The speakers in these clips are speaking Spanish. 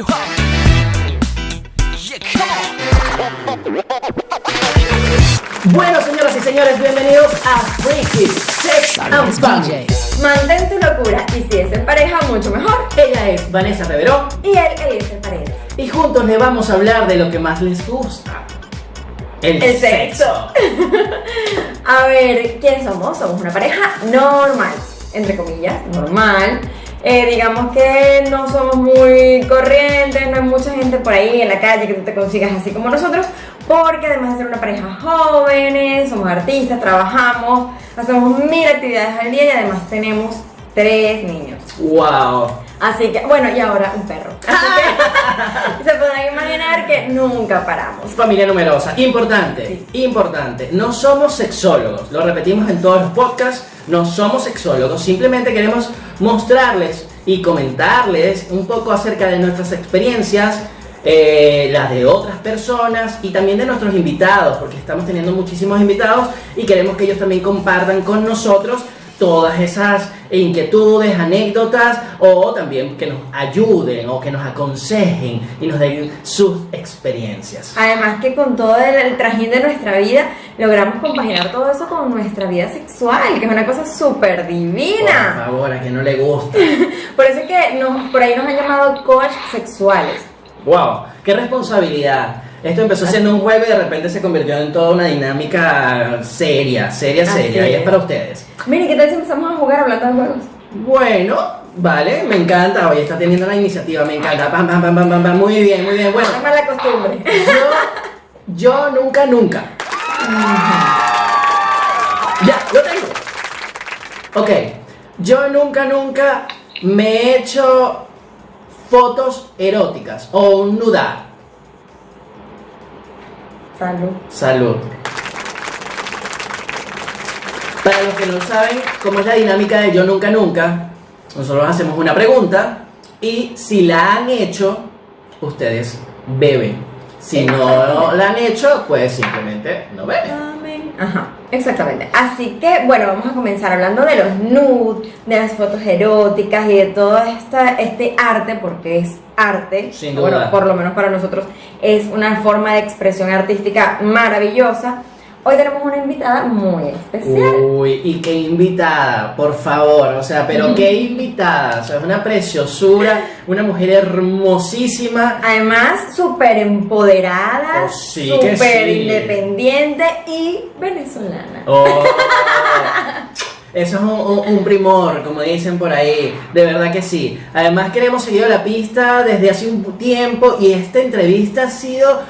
you home. Yeah, come on. Bueno, señoras y señores, bienvenidos a Freaky Sex and Fun. Mantén tu locura y si es en pareja, mucho mejor. Ella es Vanessa Reveró Y él, Eliezer Paredes. y juntos le vamos a hablar de lo que más les gusta. El, El sexo. A ver, ¿quiénes somos? Somos una pareja normal, entre comillas, normal. Eh, digamos que no somos muy corrientes, no hay mucha gente por ahí en la calle que tú te consigas así como nosotros, porque además de ser una pareja jóvenes, somos artistas, trabajamos, hacemos mil actividades al día y además tenemos tres niños. Wow. Así que, bueno, y ahora un perro. Así que se podrán imaginar que nunca paramos. Familia numerosa, importante, Sí. importante. No somos sexólogos, lo repetimos en todos los podcasts. No somos sexólogos, simplemente queremos mostrarles y comentarles un poco acerca de nuestras experiencias, eh, las de otras personas y también de nuestros invitados, porque estamos teniendo muchísimos invitados y queremos que ellos también compartan con nosotros todas esas inquietudes, anécdotas o también que nos ayuden o que nos aconsejen y nos den sus experiencias. Además que con todo el, el trajín de nuestra vida logramos compaginar todo eso con nuestra vida sexual, que es una cosa súper Por divina. favor, a que no le gusta. Por eso es que nos, por ahí nos han llamado coach sexuales. ¡Wow! ¡Qué responsabilidad! Esto empezó siendo un juego y de repente se convirtió en toda una dinámica seria, seria, Así seria. Y es para ustedes. Miren, ¿qué tal si empezamos a jugar hablando de juegos? Bueno, vale, me encanta. Hoy está teniendo la iniciativa, me encanta. Pam, pam, pam, pam, pam, pam. Muy bien, muy bien. Bueno, Es mala costumbre. yo, yo nunca, nunca. Ya, lo tengo. Ok, yo nunca, nunca me he hecho fotos eróticas o un nudar. Salud. Salud. Para los que no saben cómo es la dinámica de Yo Nunca Nunca, nosotros hacemos una pregunta y si la han hecho, ustedes beben. Si no la han hecho, pues simplemente no beben. Ajá, exactamente. Así que, bueno, vamos a comenzar hablando de los nude, de las fotos eróticas y de todo esta, este arte, porque es arte. Sin duda. Bueno, por lo menos para nosotros es una forma de expresión artística maravillosa. Hoy tenemos una invitada muy especial. Uy, y qué invitada, por favor, o sea, pero qué invitada, o sea, es una preciosura, una mujer hermosísima, Además, súper empoderada, Oh, sí súper sí. independiente y venezolana. Oh, eso es un, un- un primor, como dicen por ahí, de verdad que sí. Además que le hemos seguido la pista desde hace un tiempo y esta entrevista ha sido,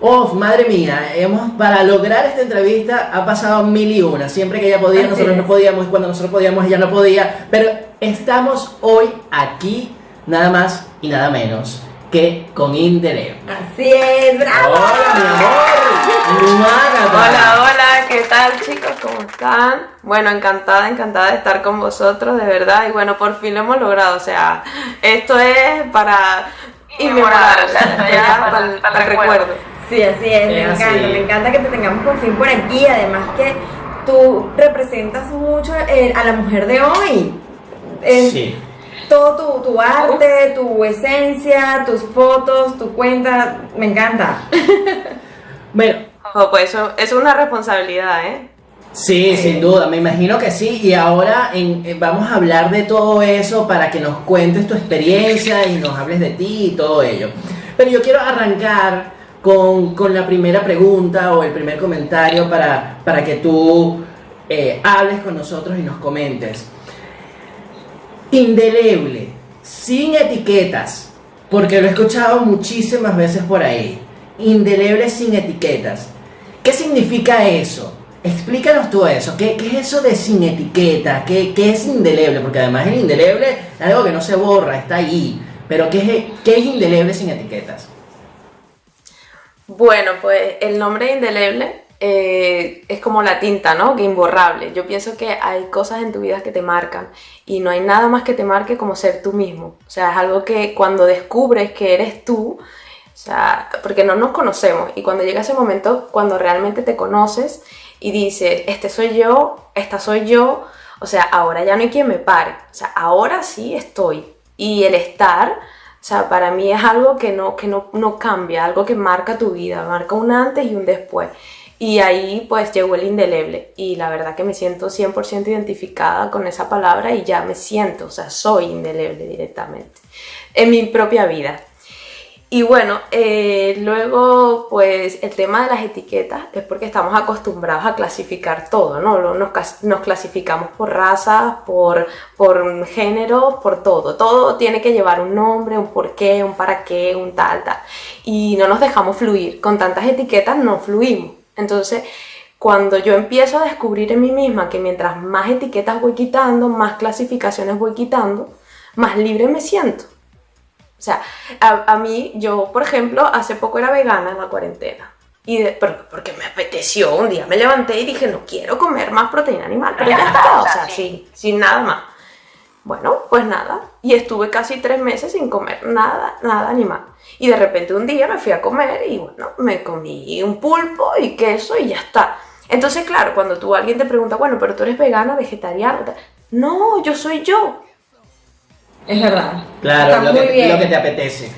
oh, madre mía, hemos, para lograr esta entrevista ha pasado mil y una. Siempre que ella podía, Así nosotros es. no podíamos, y cuando nosotros podíamos, ella no podía. Pero estamos hoy aquí, nada más y nada menos que con Indeleble. Así es, bravo. Hola, mi amor. Hola, hola, ¿qué tal chicos? ¿Cómo están? Bueno, encantada, encantada de estar con vosotros, de verdad. Y bueno, por fin lo hemos logrado. O sea, esto es para inmemorar, para el recuerdo. Sí, así es, me así. encanta, me encanta que te tengamos por fin por aquí, además que tú representas mucho eh, a la mujer de hoy. Sí. Todo tu, tu arte, tu esencia, tus fotos, tu cuenta, me encanta. Bueno, Oh, pues eso, eso es una responsabilidad, ¿eh? Sí, sin duda, me imagino que sí. Y ahora en- eh, vamos a hablar de todo eso para que nos cuentes tu experiencia y nos hables de ti y todo ello. Pero yo quiero arrancar con, con la primera pregunta o el primer comentario para, para que tú eh, hables con nosotros y nos comentes. Indeleble, sin etiquetas, porque lo he escuchado muchísimas veces por ahí. Indeleble sin etiquetas. ¿Qué significa eso? Explícanos tú eso. ¿Qué, qué es eso de sin etiqueta? ¿Qué, qué es indeleble? Porque además el indeleble es algo que no se borra, está ahí. Pero ¿qué es, qué es indeleble sin etiquetas? Bueno, pues el nombre indeleble eh, es como la tinta, ¿no? Que imborrable. Yo pienso que hay cosas en tu vida que te marcan y no hay nada más que te marque como ser tú mismo. O sea, es algo que cuando descubres que eres tú, o sea, porque no nos conocemos y cuando llega ese momento, cuando realmente te conoces y dices, este soy yo, esta soy yo, o sea, ahora ya no hay quien me pare. O sea, ahora sí estoy. Y el estar sea, para mí es algo que no, que no, no cambia, algo que marca tu vida, marca un antes y un después. Y ahí pues llegó el indeleble y la verdad que me siento 100% identificada con esa palabra y ya me siento, o sea, soy indeleble directamente en mi propia vida. Y bueno, eh, luego pues el tema de las etiquetas es porque estamos acostumbrados a clasificar todo, ¿no? Nos, nos clasificamos por razas, por, por género, por todo. Todo tiene que llevar un nombre, un porqué, un para qué, un tal, tal. Y no nos dejamos fluir. Con tantas etiquetas no fluimos. Entonces, cuando yo empiezo a descubrir en mí misma que mientras más etiquetas voy quitando, más clasificaciones voy quitando, más libre me siento. O sea, a, a mí, yo, por ejemplo, hace poco era vegana en la cuarentena. Y de- porque me apeteció, un día me levanté y dije, no quiero comer más proteína animal, pero ya está, o sea, sin, sin nada más. Bueno, pues nada. Y estuve casi tres meses sin comer nada, nada animal. Y de repente un día me fui a comer y bueno, me comí un pulpo y queso y ya está. Entonces, claro, cuando tú alguien te pregunta, bueno, pero tú eres vegano, vegetariano, tal. no, yo soy yo. Es verdad. Claro, Está lo muy que, bien. lo que te apetece.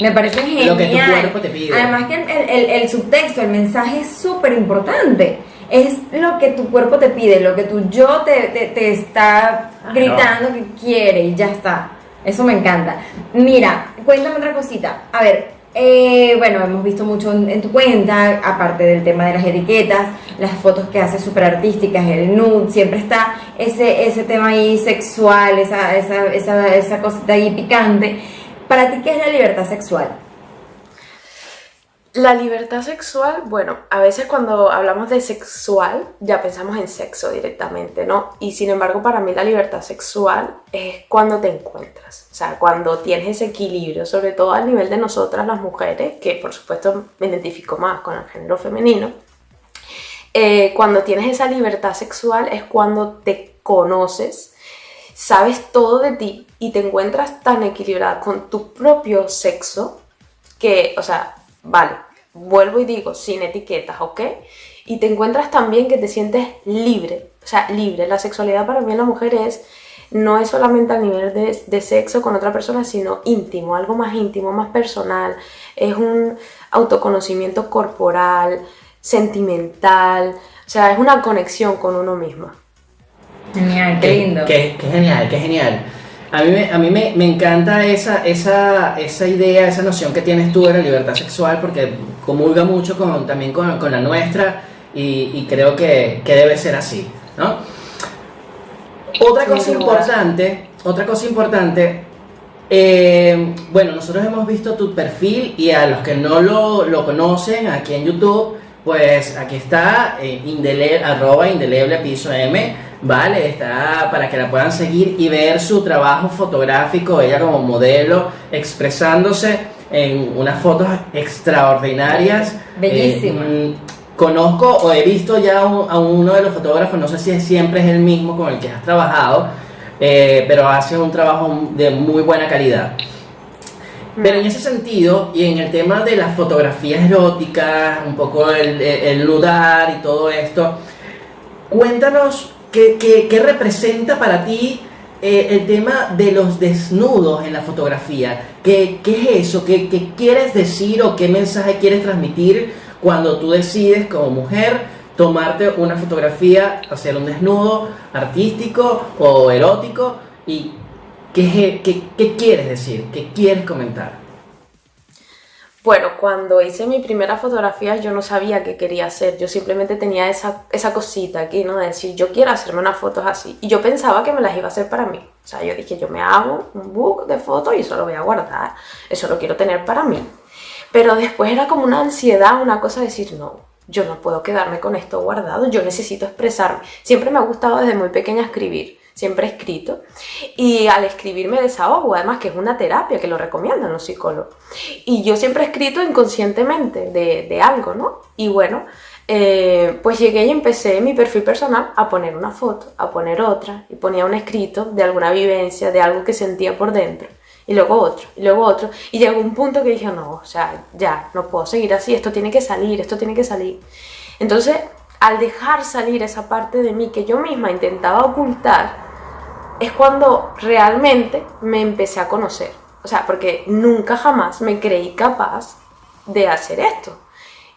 Me parece genial. Lo que tu cuerpo te pide. Además que el, el- el subtexto, el mensaje es súper importante. Es lo que tu cuerpo te pide, lo que tu yo te, te- te está gritando que quiere y ya está. Eso me encanta. Mira, cuéntame otra cosita. A ver, eh, bueno, hemos visto mucho en, tu cuenta, aparte del tema de las etiquetas, las fotos que haces súper artísticas, el nude, siempre está ese, ese tema ahí sexual, esa, esa, esa, esa cosita ahí picante. ¿Para ti qué es la libertad sexual? La libertad sexual, bueno, a veces cuando hablamos de sexual ya pensamos en sexo directamente, ¿no? Y sin embargo para mí la libertad sexual es cuando te encuentras, o sea, cuando tienes ese equilibrio, sobre todo al nivel de nosotras las mujeres, que por supuesto me identifico más con el género femenino, eh, cuando tienes esa libertad sexual es cuando te conoces, sabes todo de ti y te encuentras tan equilibrada con tu propio sexo que, o sea, vale, vuelvo y digo, sin etiquetas, ¿ok? Y te encuentras también que te sientes libre, o sea, libre. La sexualidad para mí en la mujer es, no es solamente a nivel de, de sexo con otra persona, sino íntimo, algo más íntimo, más personal. Es un autoconocimiento corporal, sentimental, o sea, es una conexión con uno misma. Genial, qué lindo. Qué, qué genial, qué genial. A mí, me, a mí me, me encanta esa, esa, esa idea, esa noción que tienes tú de la libertad sexual, porque comulga mucho con, también con, con la nuestra y, y creo que, que debe ser así, ¿no? Otra cosa importante, otra cosa importante, eh, bueno, nosotros hemos visto tu perfil y a los que no lo, lo conocen aquí en YouTube, pues aquí está eh, indele- arroba indeleble piso M, vale, está para que la puedan seguir y ver su trabajo fotográfico, ella como modelo, expresándose en unas fotos extraordinarias. Bellísima. Eh, mm, conozco o he visto ya a un- a uno de los fotógrafos, no sé si siempre es el mismo con el que has trabajado, eh, pero hace un trabajo de muy buena calidad. Pero en ese sentido, y en el tema de las fotografías eróticas, un poco el, el, nudar y todo esto, cuéntanos qué, qué- qué representa para ti eh, el tema de los desnudos en la fotografía. ¿Qué, qué es eso? ¿Qué, qué quieres decir o qué mensaje quieres transmitir cuando tú decides como mujer tomarte una fotografía, hacer un desnudo artístico o erótico? ¿Y qué, qué, qué quieres decir? ¿Qué quieres comentar? Bueno, cuando hice mi primera fotografía yo no sabía qué quería hacer, yo simplemente tenía esa, esa cosita aquí, ¿no? De decir, yo quiero hacerme unas fotos así. Y yo pensaba que me las iba a hacer para mí. O sea, yo dije, yo me hago un book de fotos y eso lo voy a guardar, eso lo quiero tener para mí. Pero después era como una ansiedad, una cosa de decir, no, yo no puedo quedarme con esto guardado, yo necesito expresarme. Siempre me ha gustado desde muy pequeña escribir, siempre he escrito. Y al escribir me desahogo, además que es una terapia que lo recomiendan los psicólogos. Y yo siempre he escrito inconscientemente de, de algo, ¿no? Y bueno, eh, pues llegué y empecé mi perfil personal a poner una foto, a poner otra, y ponía un escrito de alguna vivencia, de algo que sentía por dentro. Y luego otro, y luego otro. Y llegó un punto que dije, no, o sea, ya, no puedo seguir así, esto tiene que salir, esto tiene que salir. Entonces, al dejar salir esa parte de mí que yo misma intentaba ocultar, es cuando realmente me empecé a conocer. O sea, porque nunca jamás me creí capaz de hacer esto.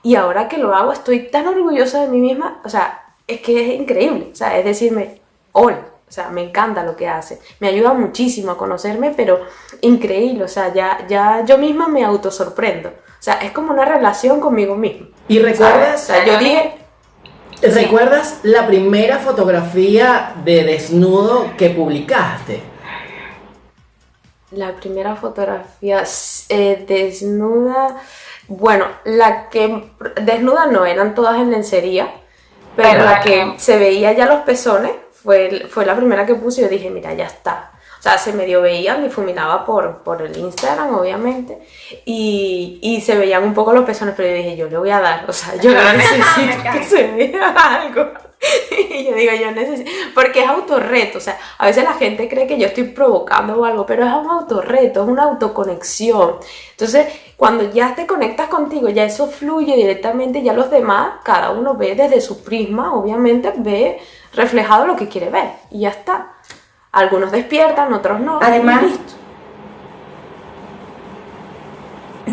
Y ahora que lo hago estoy tan orgullosa de mí misma, o sea, es que es increíble, o sea, es decirme, hola, o sea, me encanta lo que hace, me ayuda muchísimo a conocerme, pero increíble, o sea, ya, ya yo misma me autosorprendo, o sea, es como una relación conmigo misma. ¿Y recuerdas? O sea, yo dije, ¿Recuerdas la primera fotografía de desnudo que publicaste? La primera fotografía eh, desnuda, bueno, la que desnuda no, eran todas en lencería, pero la que se veía ya los pezones fue, fue la primera que puse y yo dije, mira, ya está. O sea, se medio veían, difuminaba por, por el Instagram, obviamente, y, y, se veían un poco los pezones, pero yo dije, yo le voy a dar, o sea, yo necesito que se vea algo. Y yo digo, yo necesito, porque es autorreto, o sea, a veces la gente cree que yo estoy provocando o algo, pero es un autorreto, es una autoconexión. Entonces, cuando ya te conectas contigo, ya eso fluye directamente, ya los demás, cada uno ve desde su prisma, obviamente, ve reflejado lo que quiere ver, y ya está. Algunos despiertan, otros no. Además,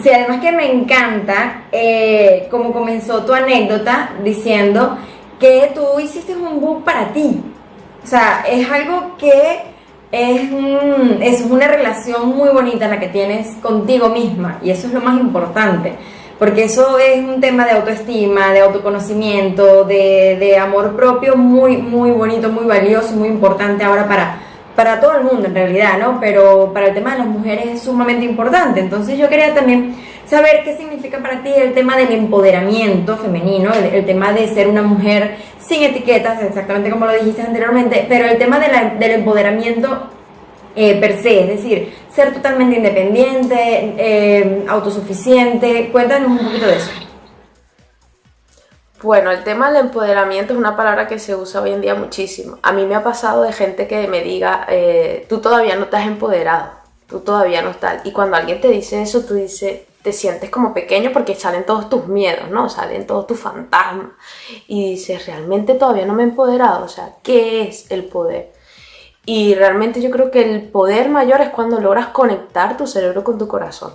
sí, además que me encanta eh, como comenzó tu anécdota diciendo que tú hiciste un book para ti. O sea, es algo que es, es una relación muy bonita la que tienes contigo misma y eso es lo más importante. Porque eso es un tema de autoestima, de autoconocimiento, de, de amor propio muy, muy bonito, muy valioso, muy importante ahora para, para todo el mundo en realidad, ¿no? Pero para el tema de las mujeres es sumamente importante. Entonces yo quería también saber qué significa para ti el tema del empoderamiento femenino, el, tema de ser una mujer sin etiquetas, exactamente como lo dijiste anteriormente, pero el tema del empoderamiento eh, per se, es decir, ser totalmente independiente, eh, autosuficiente. Cuéntanos un poquito de eso. Bueno, el tema del empoderamiento es una palabra que se usa hoy en día muchísimo. A mí me ha pasado de gente que me diga, eh, tú todavía no has empoderado, tú todavía no estás. Y cuando alguien te dice eso, tú dices, te sientes como pequeño porque salen todos tus miedos, ¿no? Salen todos tus fantasmas. Y dices, realmente todavía no me he empoderado. O sea, ¿qué es el poder? Y realmente yo creo que el poder mayor es cuando logras conectar tu cerebro con tu corazón.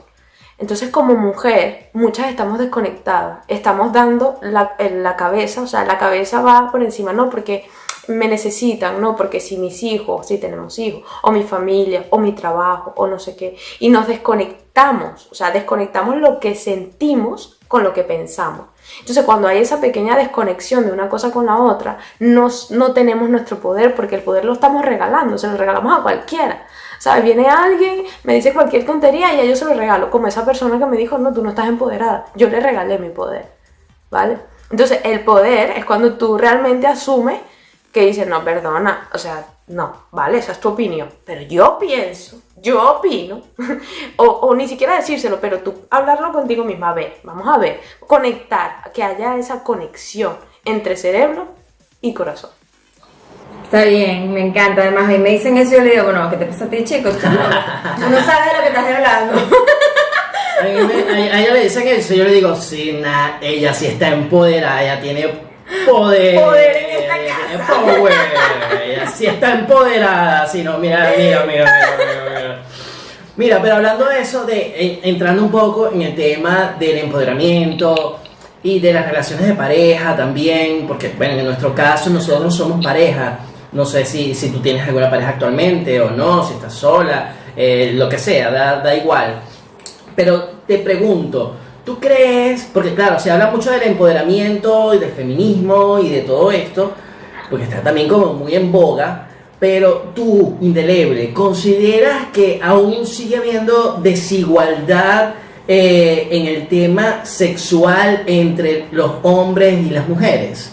Entonces como mujer, muchas estamos desconectadas, estamos dando la, cabeza, o sea, la cabeza va por encima, no porque me necesitan, no porque si mis hijos, si tenemos hijos, o mi familia, o mi trabajo, o no sé qué, y nos desconectamos, o sea, desconectamos lo que sentimos con lo que pensamos. Entonces, cuando hay esa pequeña desconexión de una cosa con la otra, nos, no tenemos nuestro poder porque el poder lo estamos regalando, se lo regalamos a cualquiera. ¿Sabes? Viene alguien, me dice cualquier tontería y ya yo se lo regalo, como esa persona que me dijo, no, tú no estás empoderada. Yo le regalé mi poder, ¿vale? Entonces, el poder es cuando tú realmente asumes que dices, no, perdona, o sea, no, vale, esa es tu opinión, pero yo pienso, yo opino, o, o, ni siquiera decírselo, pero tú hablarlo contigo misma, a ver, vamos a ver, conectar, que haya esa conexión entre cerebro y corazón. Está bien, me encanta. Además, a mí me dicen eso y yo le digo, bueno, ¿qué te pasa a ti, chico? Tú no, sabes de lo que estás hablando. A, mí me- a- a ella le dicen eso, yo le digo, sí, na- ella sí está empoderada, ella tiene poder. Poder en esta casa. power, ella sí está empoderada, si no, mira, mira, mira, mira, mira, mira. Mira, pero hablando de eso, de en- entrando un poco en el tema del empoderamiento y de las relaciones de pareja también, porque bueno, en nuestro caso nosotros somos pareja. No sé si, si tú tienes alguna pareja actualmente o no, si estás sola, eh, lo que sea, da, da igual. Pero te pregunto, ¿tú crees? Porque claro, se habla mucho del empoderamiento y del feminismo y de todo esto, porque está también como muy en boga, pero tú, indeleble, ¿consideras que aún sigue habiendo desigualdad eh, en el tema sexual entre los hombres y las mujeres?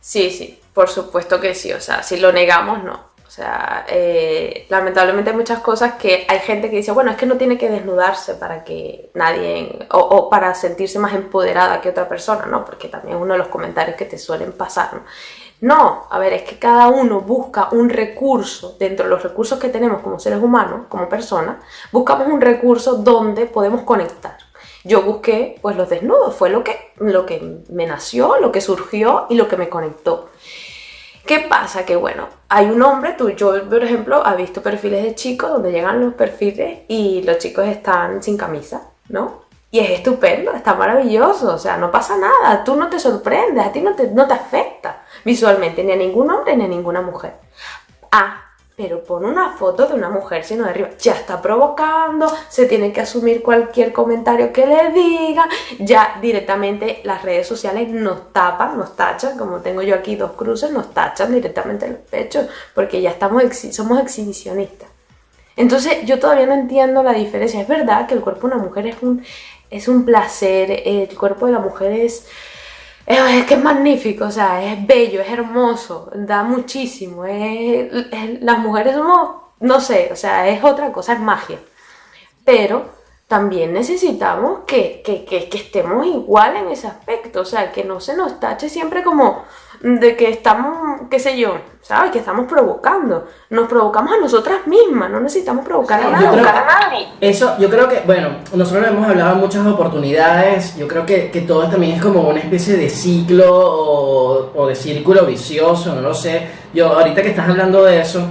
Sí, sí, por supuesto que sí, o sea, si lo negamos, no. O sea, eh, lamentablemente hay muchas cosas que hay gente que dice, bueno, es que no tiene que desnudarse para que nadie, o, para sentirse más empoderada que otra persona, ¿no? Porque también es uno de los comentarios que te suelen pasar, ¿no? No, a ver, es que cada uno busca un recurso, dentro de los recursos que tenemos como seres humanos, como personas, buscamos un recurso donde podemos conectar. Yo busqué pues los desnudos, fue lo que, lo que me nació, lo que surgió y lo que me conectó. ¿Qué pasa? Que bueno, hay un hombre, tú, yo por ejemplo, he visto perfiles de chicos donde llegan los perfiles y los chicos están sin camisa, ¿no? Y es estupendo, está maravilloso, o sea, no pasa nada, tú no te sorprendes, a ti no te, no te afecta visualmente ni a ningún hombre ni a ninguna mujer. Ah, pero pon una foto de una mujer sino de arriba. Ya está provocando, se tiene que asumir cualquier comentario que le diga. Ya directamente las redes sociales nos tapan, nos tachan, como tengo yo aquí dos cruces, nos tachan directamente el pecho, porque ya estamos somos exhibicionistas. Entonces yo todavía no entiendo la diferencia. Es verdad que el cuerpo de una mujer es un, es un placer, el cuerpo de la mujer es, es, que es magnífico, o sea, es bello, es hermoso, da muchísimo. es- las mujeres somos, no sé, o sea, es otra cosa, es magia. Pero también necesitamos que, que, que, que estemos igual en ese aspecto, o sea, que no se nos tache siempre como de que estamos, qué sé yo, ¿sabes? Que estamos provocando. Nos provocamos a nosotras mismas, no necesitamos provocar a Yo nadie. creo- a nadie. Eso, yo creo que, bueno, nosotros hemos hablado en muchas oportunidades, yo creo que, que todo también es como una especie de ciclo o, o de círculo vicioso, no lo sé. Yo, ahorita que estás hablando de eso,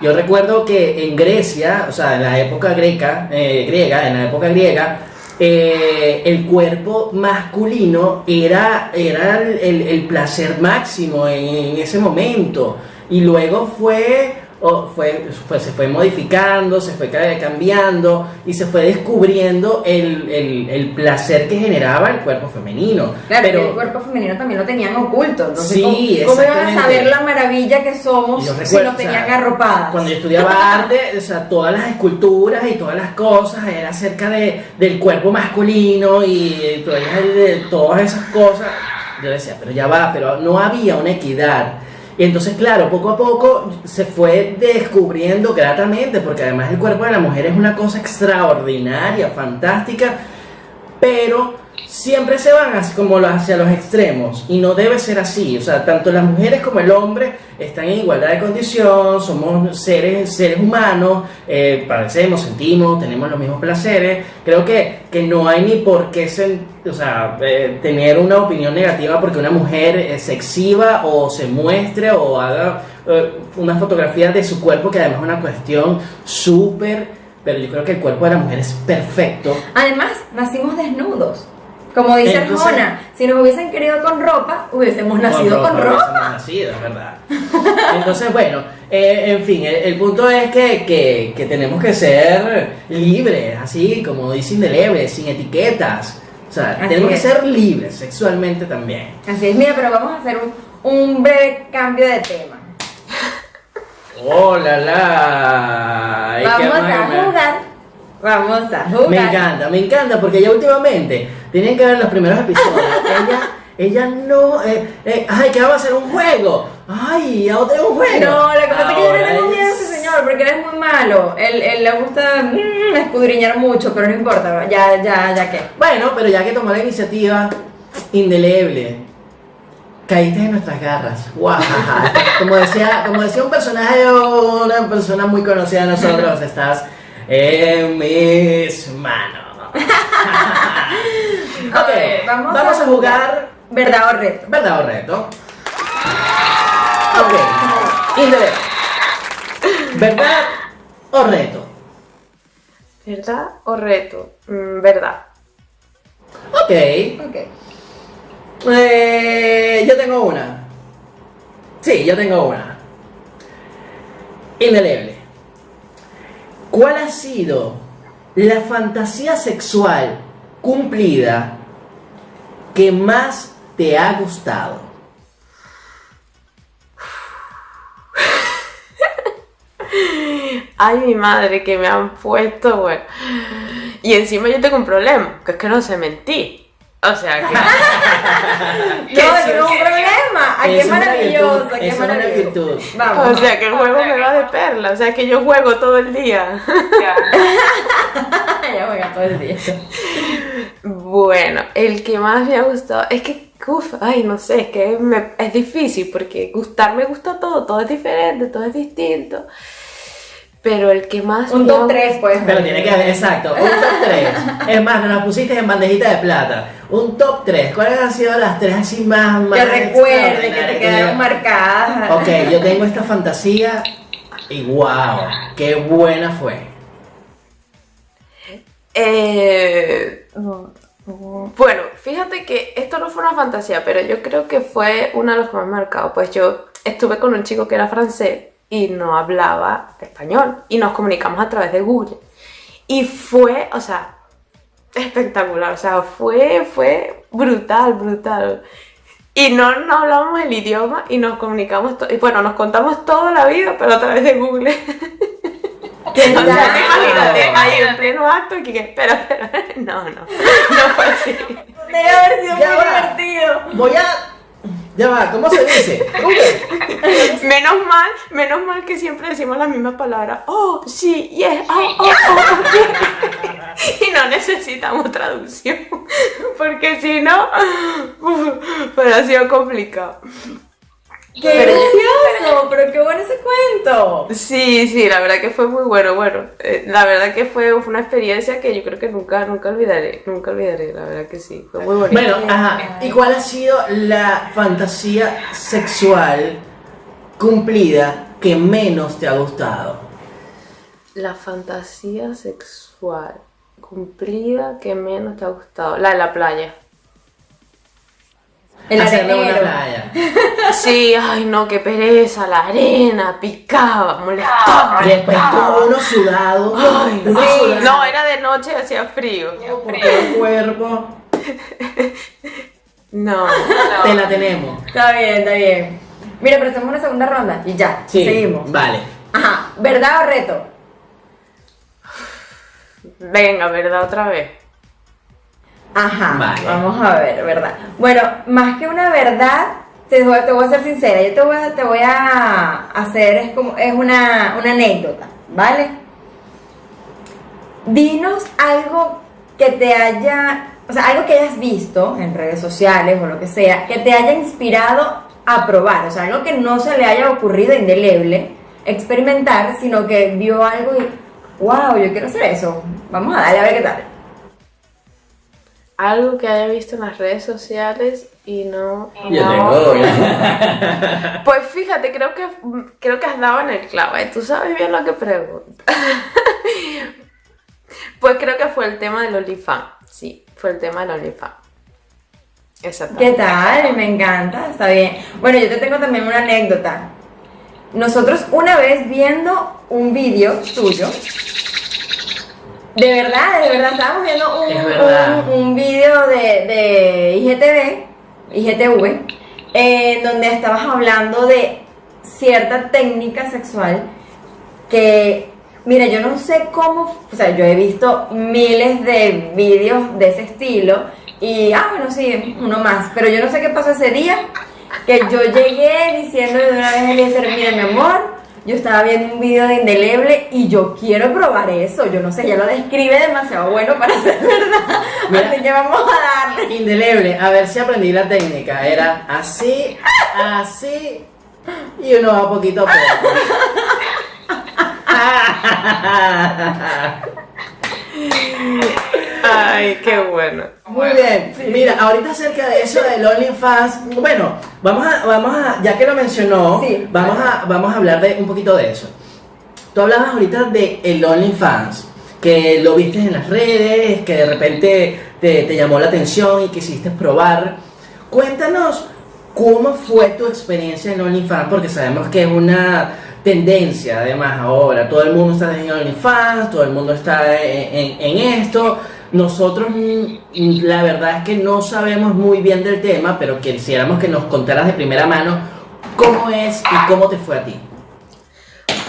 yo recuerdo que en Grecia, o sea, en la época greca, eh, griega, en la época griega, eh, el cuerpo masculino era, era el, el- placer máximo en ese momento. Y luego fue, o fue, fue- se fue modificando, se fue ca- cambiando y se fue descubriendo el, el- el placer que generaba el cuerpo femenino. Claro, Pero el cuerpo femenino también lo tenían oculto. Sé Sí, cómo, cómo iban a saber la maravilla que somos yo si recuerdo, nos o sea, tenían arropadas. Cuando yo estudiaba arte, o sea, todas las esculturas y todas las cosas era acerca de, del cuerpo masculino y todas, de todas esas cosas. Yo decía, pero ya va, pero no había una equidad. Y entonces, claro, poco a poco se fue descubriendo gratamente, porque además el cuerpo de la mujer es una cosa extraordinaria, fantástica, pero siempre se van como hacia los extremos y no debe ser así. O sea, tanto las mujeres como el hombre están en igualdad de condición, somos seres, seres humanos, eh, padecemos, sentimos, tenemos los mismos placeres. Creo que, que no hay ni por qué o sea, eh, tener una opinión negativa porque una mujer eh, se exhiba o se muestre o haga eh, una fotografía de su cuerpo, que además es una cuestión súper... Pero yo creo que el cuerpo de la mujer es perfecto. Además, nacimos desnudos. Como dice Entonces- Arjona, si nos hubiesen querido con ropa, hubiésemos nacido con ropa. hubiésemos nacido, es verdad. Entonces, bueno, eh, en fin, el, el punto es que, que- que tenemos que ser libres, así como dice Indeleble, sin etiquetas. O sea, Así tenemos es. que ser libres sexualmente también. Así es, mira, pero vamos a hacer un, un breve cambio de tema. ¡Oh, la, la! Vamos a jugar. Vamos a jugar. Me encanta, me encanta, porque ya últimamente, tienen que ver los primeros episodios, ella, ella no, eh, eh, ay, que vamos a hacer un juego, ay, a otro un juego. No, lo que pasa es que yo no tengo miedo a es- ese señor porque él es muy malo. Él, él le gusta mm, escudriñar mucho, pero no importa. Ya, ya, ya que. Bueno, pero ya que tomó la iniciativa, indeleble, caíste en nuestras garras. Como decía, como decía un personaje o una persona muy conocida de nosotros, estás en mis manos. Ok, vamos, vamos a a jugar ¿Verdad o reto? ¿Verdad o reto? Ok, indeleble. ¿Verdad o reto? ¿Verdad o reto? Mm, verdad. Ok. Ok. Eh, yo tengo una. Sí, yo tengo una. Indeleble. ¿Cuál ha sido la fantasía sexual cumplida que más te ha gustado? Ay, mi madre, que me han puesto, bueno. Y encima yo tengo un problema, que es que no sé mentir. O sea, que... No, es un problema. Ay, qué es una maravilloso, virtud, qué es una maravilloso. virtud. Vamos. O sea, que el juego me va de perla. O sea, que yo juego todo el día. ya juega todo el día. Bueno, el que más me ha gustado es que, uff, ay, no sé, es que me- es difícil porque gustar me gusta todo, todo es diferente, todo es distinto. Pero el que más Un top 3, pues. Pero tiene que haber, exacto, un top 3. Es más, nos la pusiste en bandejita de plata. Un top 3. ¿Cuáles han sido las tres así más, más Que recuerde, que te quedaron marcadas. Ok, yo tengo esta fantasía y wow, qué buena fue. Eh, bueno, fíjate que esto no fue una fantasía, pero yo creo que fue uno de los que más marcado. Pues yo estuve con un chico que era francés y no hablaba español y nos comunicamos a través de Google. Y fue, o sea, espectacular, o sea, fue, fue brutal, brutal. Y no, no hablábamos el idioma y nos comunicamos, y bueno, nos contamos toda la vida, pero a través de Google. ¿Qué O sea, tal? imagínate, ahí en pleno acto y que, espera, espera, no, no, no fue así. Debe haber sido Ya muy va. divertido. Voy a. Ya va, ¿cómo se dice? Menos mal, menos mal que siempre decimos las mismas palabras. Oh, sí, yes, oh, oh, oh, ok. Y no necesitamos traducción, porque si no, uf, hubiera sido complicado. ¡Qué gracioso! Pero qué bueno ese cuento. Sí, sí, la verdad que fue muy bueno. Bueno, eh, la verdad que fue, fue una experiencia que yo creo que nunca, nunca olvidaré. Nunca olvidaré, la verdad que sí. Fue muy bonito. Bueno, ajá. ¿Y cuál ha sido la fantasía sexual cumplida que menos te ha gustado? La fantasía sexual cumplida que menos te ha gustado. La de la playa. El Hacerle una playa. Sí, ay no, qué pereza, la arena, picaba, molestaba. Después todo uno sudado. Ay, uno sí. sudado No, era de noche y hacía frío. por todo el cuerpo. No, Te la tenemos. Está bien, está bien. Mira, pero hacemos una segunda ronda y ya. Sí. Seguimos. Vale. Ajá. ¿Verdad o reto? Venga, ¿verdad? Otra vez. Ajá. Vale. Vamos a ver, ¿verdad? Bueno, más que una verdad, te voy, te voy a ser sincera. Yo te voy a, te voy a hacer, es como, es una, una anécdota, ¿vale? Dinos algo que te haya, o sea, algo que hayas visto en redes sociales o lo que sea, que te haya inspirado a probar, o sea, algo que no se le haya ocurrido indeleble experimentar, sino que vio algo y, wow, yo quiero hacer eso. Vamos a darle a ver qué tal. Algo que haya visto en las redes sociales y no. Yo no. tengo. Pues fíjate, creo que creo que has dado en el clavo. ¿eh? Tú sabes bien lo que pregunto. pues creo que fue el tema del OnlyFans. Sí, fue el tema del OnlyFans. Exacto. ¿Qué tal? Me encanta, está bien. Bueno, yo te tengo también una anécdota. Nosotros una vez viendo un vídeo tuyo, de verdad, de verdad, estábamos viendo un, Es verdad. un, un vídeo de, de IGTV, IGTV, en donde estabas hablando de cierta técnica sexual que, mira, yo no sé cómo, o sea, yo he visto miles de vídeos de ese estilo y, ah, bueno, sí, uno más, pero yo no sé qué pasó ese día, que yo llegué diciendo de una vez a Eliezer, mira, mi amor, yo estaba viendo un video de Indeleble y yo quiero probar eso, yo no sé, ya lo describe demasiado bueno para ser verdad, Mira. así que vamos a darle. Indeleble, a ver si aprendí la técnica. Era así, así, y uno va poquito a poco. Ay, qué bueno. Muy bien. Mira, ahorita acerca de eso del OnlyFans, bueno, vamos a, vamos a, ya que lo mencionó, Sí. vamos a, vamos a hablar de un poquito de eso. Tú hablabas ahorita de el OnlyFans, que lo viste en las redes, que de repente te, te llamó la atención y quisiste probar. Cuéntanos cómo fue tu experiencia en OnlyFans, porque sabemos que es una tendencia además ahora. Todo el mundo está en OnlyFans, todo el mundo está en, en- esto. Nosotros, mm, la verdad es que no sabemos muy bien del tema, pero quisiéramos que nos contaras de primera mano cómo es y cómo te fue a ti.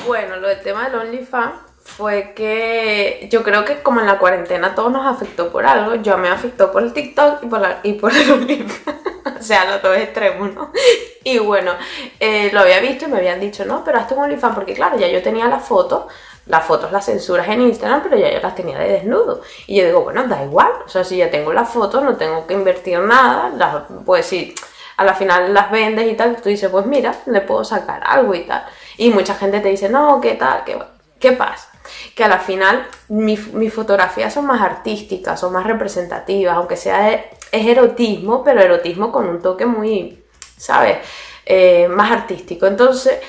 Bueno, lo del tema del OnlyFans fue que yo creo que como en la cuarentena todo nos afectó por algo, yo me afectó por el TikTok y por, la- y por el OnlyFans. o sea, los dos extremos, ¿no? Y bueno, eh, lo había visto y me habían dicho, no, pero hazte un OnlyFans, porque claro, ya yo tenía la foto, las fotos las censuras en Instagram, pero ya yo las tenía de desnudo. Y yo digo, bueno, da igual, o sea, si ya tengo las fotos, no tengo que invertir nada, pues sí, a la final las vendes y tal, tú dices, pues mira, le puedo sacar algo y tal. Y mucha gente te dice, no, ¿qué tal? ¿Qué, ¿Qué pasa? Que a la final mi- mis fotografías son más artísticas, son más representativas, aunque sea es erotismo, pero erotismo con un toque muy, ¿sabes? Eh, más artístico. Entonces,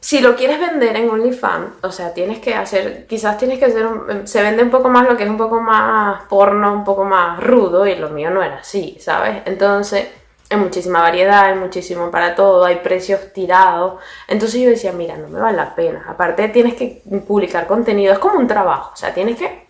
si lo quieres vender en OnlyFans, o sea, tienes que hacer, quizás tienes que hacer, un- se vende un poco más lo que es un poco más porno, un poco más rudo, y lo mío no era así, ¿sabes? Entonces, hay muchísima variedad, hay muchísimo para todo, hay precios tirados. Entonces yo decía, mira, no me vale la pena. Aparte tienes que publicar contenido, es como un trabajo, o sea, tienes que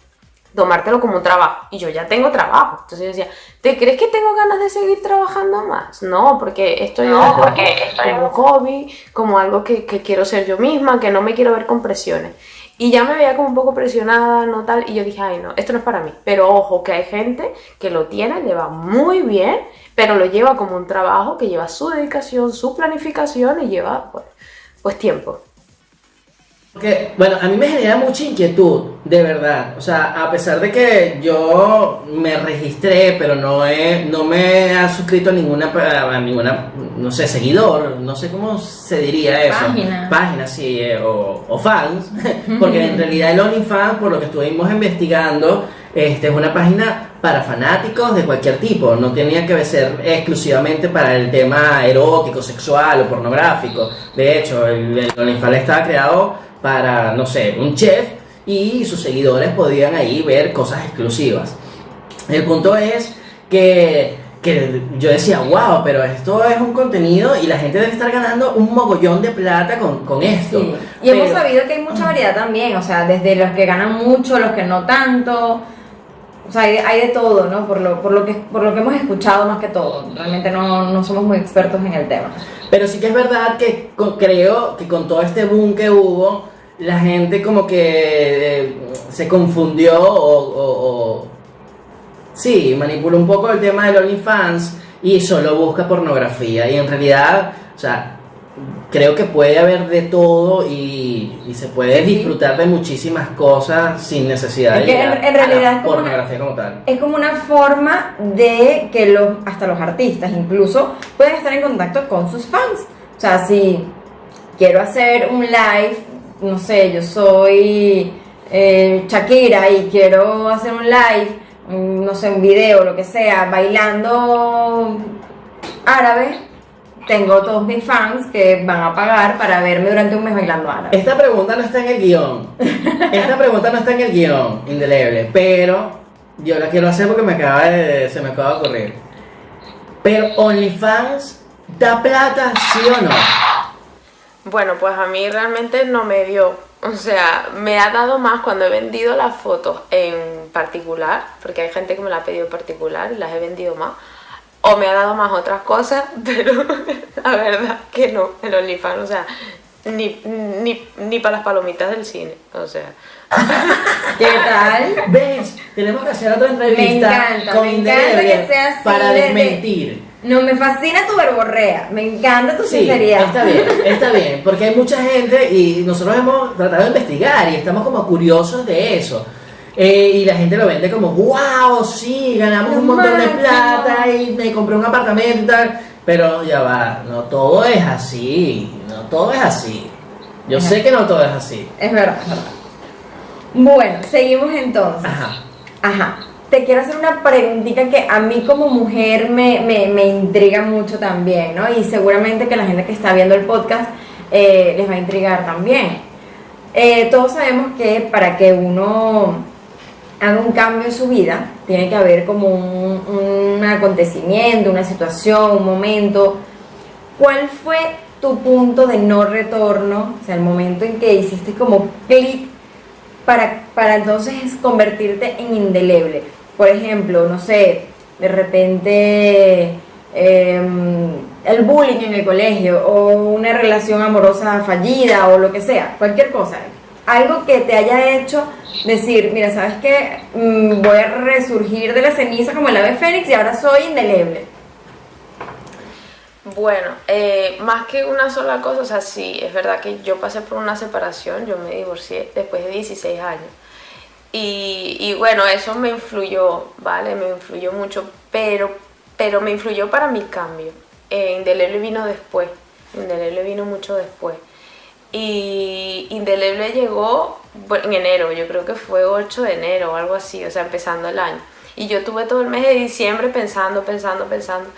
tomártelo como un trabajo. Y yo ya tengo trabajo. Entonces yo decía, ¿te crees que tengo ganas de seguir trabajando más? No, porque esto yo lo cojo como un hobby, como algo que, que quiero ser yo misma, que no me quiero ver con presiones. Y ya me veía como un poco presionada, no tal, y yo dije, ay no, esto no es para mí. Pero ojo, que hay gente que lo tiene, le va muy bien, pero lo lleva como un trabajo que lleva su dedicación, su planificación y lleva pues, pues tiempo. Porque, bueno, a mí me genera mucha inquietud, de verdad. O sea, a pesar de que yo me registré, pero no he, no me ha suscrito a ninguna, a ninguna, no sé, seguidor, no sé cómo se diría eso. Página. Página, sí, eh, o, o fans. Porque en realidad el OnlyFans, por lo que estuvimos investigando, este, es una página para fanáticos de cualquier tipo. No tenía que ser exclusivamente para el tema erótico, sexual o pornográfico. De hecho, el, el OnlyFans estaba creado para, no sé, un chef y sus seguidores podían ahí ver cosas exclusivas. El punto es que, que yo decía, wow, pero esto es un contenido y la gente debe estar ganando un mogollón de plata con, con esto. Sí. Y hemos sabido que hay mucha variedad también, o sea, desde los que ganan mucho, los que no tanto. O sea, hay, de todo, ¿no? Por lo, por, lo que, por lo que hemos escuchado más que todo. Realmente no, no somos muy expertos en el tema. Pero sí que es verdad que creo que con todo este boom que hubo, la gente como que eh, se confundió o- sí, manipuló un poco el tema del OnlyFans y solo busca pornografía. Y en realidad, o sea, creo que puede haber de todo y, y se puede Sí, sí. disfrutar de muchísimas cosas sin necesidad Es de que en- a la realidad como una- pornografía como tal. Es como una forma de que los, hasta los artistas incluso pueden estar en contacto con sus fans. O sea, si quiero hacer un live, no sé, yo soy eh, Shakira y quiero hacer un live, mm, no sé, un video, lo que sea, bailando árabe, tengo todos mis fans que van a pagar para verme durante un mes bailando árabe. Esta pregunta no está en el guion. Esta pregunta no está en el guion, indeleble, pero yo la quiero hacer porque me acaba de, se me acaba de ocurrir. Pero OnlyFans da plata, sí o no? Bueno, pues a mí realmente no me dio. O sea, me ha dado más cuando he vendido las fotos en particular, porque hay gente que me la ha pedido en particular y las he vendido más. O me ha dado más otras cosas, pero la verdad que no, el OnlyFans, o sea, ni, ni, ni para las palomitas del cine, o sea. ¿Qué tal? ¿Ves? Tenemos que hacer otra entrevista Me encanta, con me encanta Indeleble que sea así para de- de- desmentir. No, me fascina tu verborrea, me encanta tu Sí, sinceridad. está bien, está bien, porque hay mucha gente y nosotros hemos tratado de investigar y estamos como curiosos de eso. Eh, y la gente lo vende como, wow, sí, ganamos un montón de máximo". plata y me compré un apartamento y tal. Pero ya va, no todo es así, no todo es así. Yo Ajá. sé que no todo es así. Es verdad, es verdad. Bueno, seguimos entonces. Ajá. Ajá. Te quiero hacer una preguntita que a mí como mujer me, me, me intriga mucho también, ¿no? Y seguramente que la gente que está viendo el podcast eh, les va a intrigar también. Eh, todos sabemos que para que uno haga un cambio en su vida, tiene que haber como un, acontecimiento, una situación, un momento. ¿Cuál fue tu punto de no retorno? O sea, el momento en que hiciste como clic para, para entonces convertirte en indeleble. Por ejemplo, no sé, de repente em, el bullying en el colegio o una relación amorosa fallida o lo que sea, cualquier cosa. Algo que te haya hecho decir, mira, ¿sabes qué? Mm, voy a resurgir de la ceniza como el ave fénix y ahora soy indeleble. Bueno, eh, más que una sola cosa, o sea, sí, es verdad que yo pasé por una separación, yo me divorcié después de 16 años. Y, bueno, eso me influyó, ¿vale? Me influyó mucho, pero, pero me influyó para mi cambio. Eh, Indeleble vino después, Indeleble vino mucho después. Y Indeleble llegó en enero, yo creo que fue 8 de enero o algo así, o sea, empezando el año. Y yo tuve todo el mes de diciembre pensando, pensando, pensando.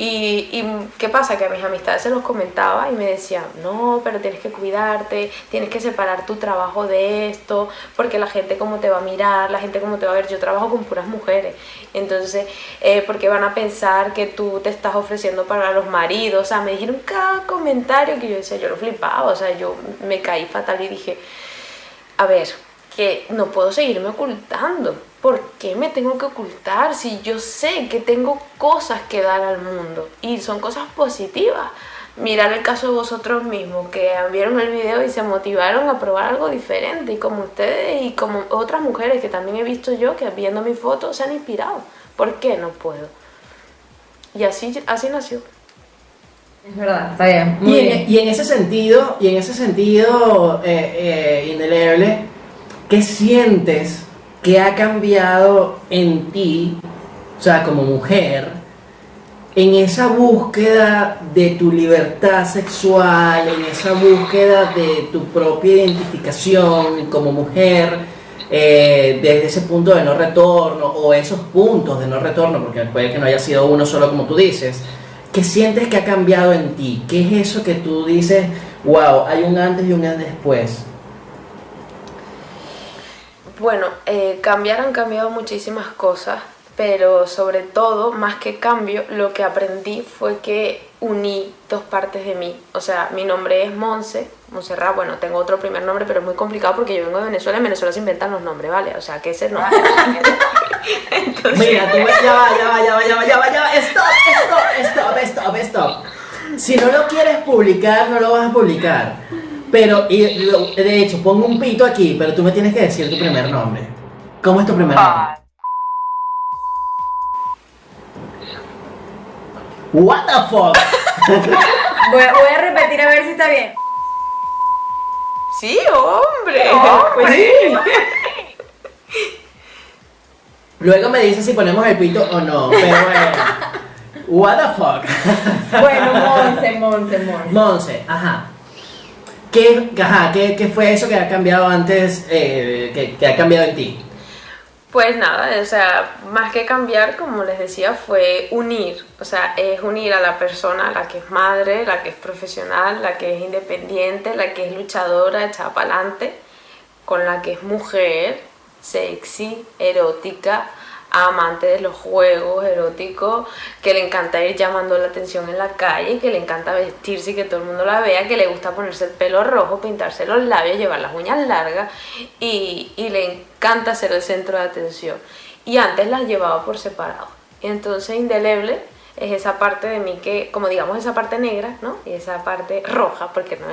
Y, qué pasa, que a mis amistades se los comentaba y me decían, no, pero tienes que cuidarte, tienes que separar tu trabajo de esto, porque la gente cómo te va a mirar, la gente cómo te va a ver. Yo trabajo con puras mujeres, entonces, eh, porque van a pensar que tú te estás ofreciendo para los maridos. O sea, me dijeron cada comentario que yo decía, yo lo flipaba, o sea, yo me caí fatal y dije, a ver, que no puedo seguirme ocultando. ¿Por qué me tengo que ocultar si yo sé que tengo cosas que dar al mundo? Y son cosas positivas. Mirar el caso de vosotros mismos, que vieron el video y se motivaron a probar algo diferente. Y como ustedes y como otras mujeres que también he visto yo, que viendo mis fotos se han inspirado. ¿Por qué no puedo? Y así, así nació. Es verdad, está bien. Y en, y en ese sentido, y en ese sentido, eh, eh, indeleble, ¿qué sientes que ha cambiado en ti, o sea, como mujer, en esa búsqueda de tu libertad sexual, en esa búsqueda de tu propia identificación como mujer, eh, desde ese punto de no retorno o esos puntos de no retorno, porque puede que no haya sido uno solo como tú dices, ¿qué sientes que ha cambiado en ti? ¿Qué es eso que tú dices, wow, hay un antes y un después? Bueno, eh, cambiar han cambiado muchísimas cosas, pero sobre todo, más que cambio, lo que aprendí fue que uní dos partes de mí. O sea, mi nombre es Monse, Monserrat, bueno, tengo otro primer nombre, pero es muy complicado porque yo vengo de Venezuela y en Venezuela se inventan los nombres, ¿vale? O sea, que ese no. Entonces... Mira, tú ya va, ya va, ya va, ya va, ya va, ya va, stop, stop, stop, stop, stop. Si no lo quieres publicar, no lo vas a publicar. Pero, y, de hecho, pongo un pito aquí, pero tú me tienes que decir tu primer nombre. ¿Cómo es tu primer nombre? What the fuck? voy, a, voy, a repetir a ver si está bien. Sí, hombre. pues sí. Luego me dices si ponemos el pito o no, pero bueno. What the fuck? bueno, Monse, Monse, Monse. Monse, ajá. ¿Qué, ajá, ¿qué, qué fue eso que ha cambiado antes, eh, que, ha cambiado en ti? Pues nada, o sea, más que cambiar, como les decía, fue unir. O sea, es unir a la persona, la que es madre, la que es profesional, la que es independiente, la que es luchadora, echada para adelante, con la que es mujer, sexy, erótica, amante de los juegos eróticos, que le encanta ir llamando la atención en la calle, que le encanta vestirse y que todo el mundo la vea, que le gusta ponerse el pelo rojo, pintarse los labios, llevar las uñas largas y, y le encanta ser el centro de atención. Y antes las llevaba por separado. Entonces, indeleble es esa parte de mí que, como digamos, esa parte negra, ¿no? Y esa parte roja, porque no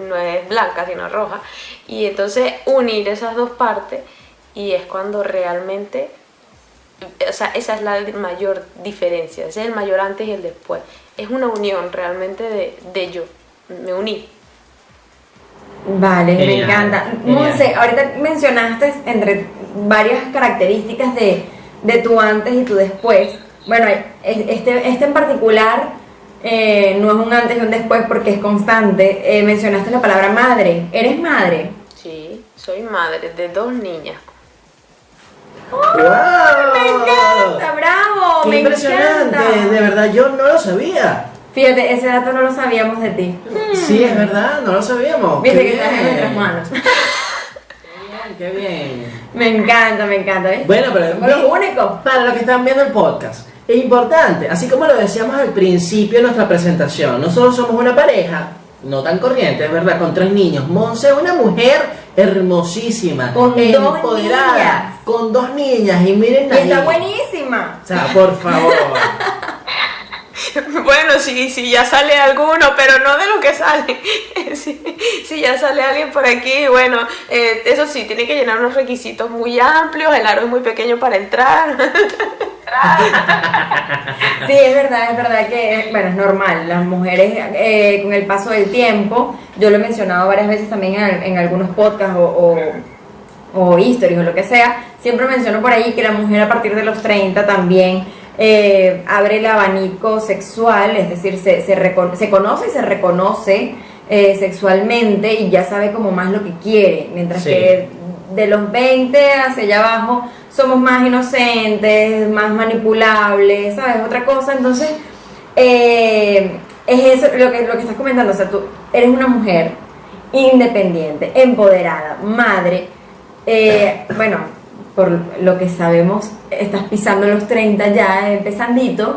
no es blanca, sino roja. Y entonces unir esas dos partes y es cuando realmente o sea, esa es la mayor diferencia, ese es el mayor antes y el después. Es una unión realmente de, de yo, me uní. Vale, me encanta. Monse, ahorita mencionaste entre varias características de, de, tu antes y tu después. Bueno, este, este en particular eh, no es un antes y un después porque es constante. Eh, mencionaste la palabra madre. ¿Eres madre? Sí, soy madre de dos niñas. ¡Wow! ¡Me encanta! ¡Bravo! ¡Qué me impresionante! Encanta. De verdad, yo no lo sabía. Fíjate, ese dato no lo sabíamos de ti. Sí, es verdad, no lo sabíamos. Viste Qué que estás en bien. nuestras manos. Qué bien. Me encanta, me encanta. Bueno, pero Somos los únicos. Para los que están viendo el podcast, es importante, así como lo decíamos al principio de nuestra presentación, nosotros somos una pareja, no tan corriente, es verdad, con tres niños. Monse es una mujer hermosísima, Con dos empoderada, niñas. con dos niñas, y miren Y está ahí. buenísima. O sea, por favor. Bueno, si, si ya sale alguno, pero no de lo que sale. si, si ya sale alguien por aquí, bueno, eh, eso sí, tiene que llenar unos requisitos muy amplios, el aro es muy pequeño para entrar. Sí, es verdad, es verdad que, bueno, es normal. Las mujeres, eh, con el paso del tiempo, yo lo he mencionado varias veces también en, en algunos podcasts o, o, o histories o lo que sea, siempre menciono por ahí que la mujer a partir de los 30 también eh, abre el abanico sexual, es decir, se, se, se conoce y se reconoce eh, sexualmente y ya sabe como más lo que quiere, mientras Sí. que de los 20 hacia allá abajo somos más inocentes, más manipulables, ¿sabes? Otra cosa, entonces eh, es eso lo que, lo que estás comentando, o sea, tú eres una mujer independiente, empoderada, madre, eh, bueno, por lo que sabemos, estás pisando los 30 ya, empezandito,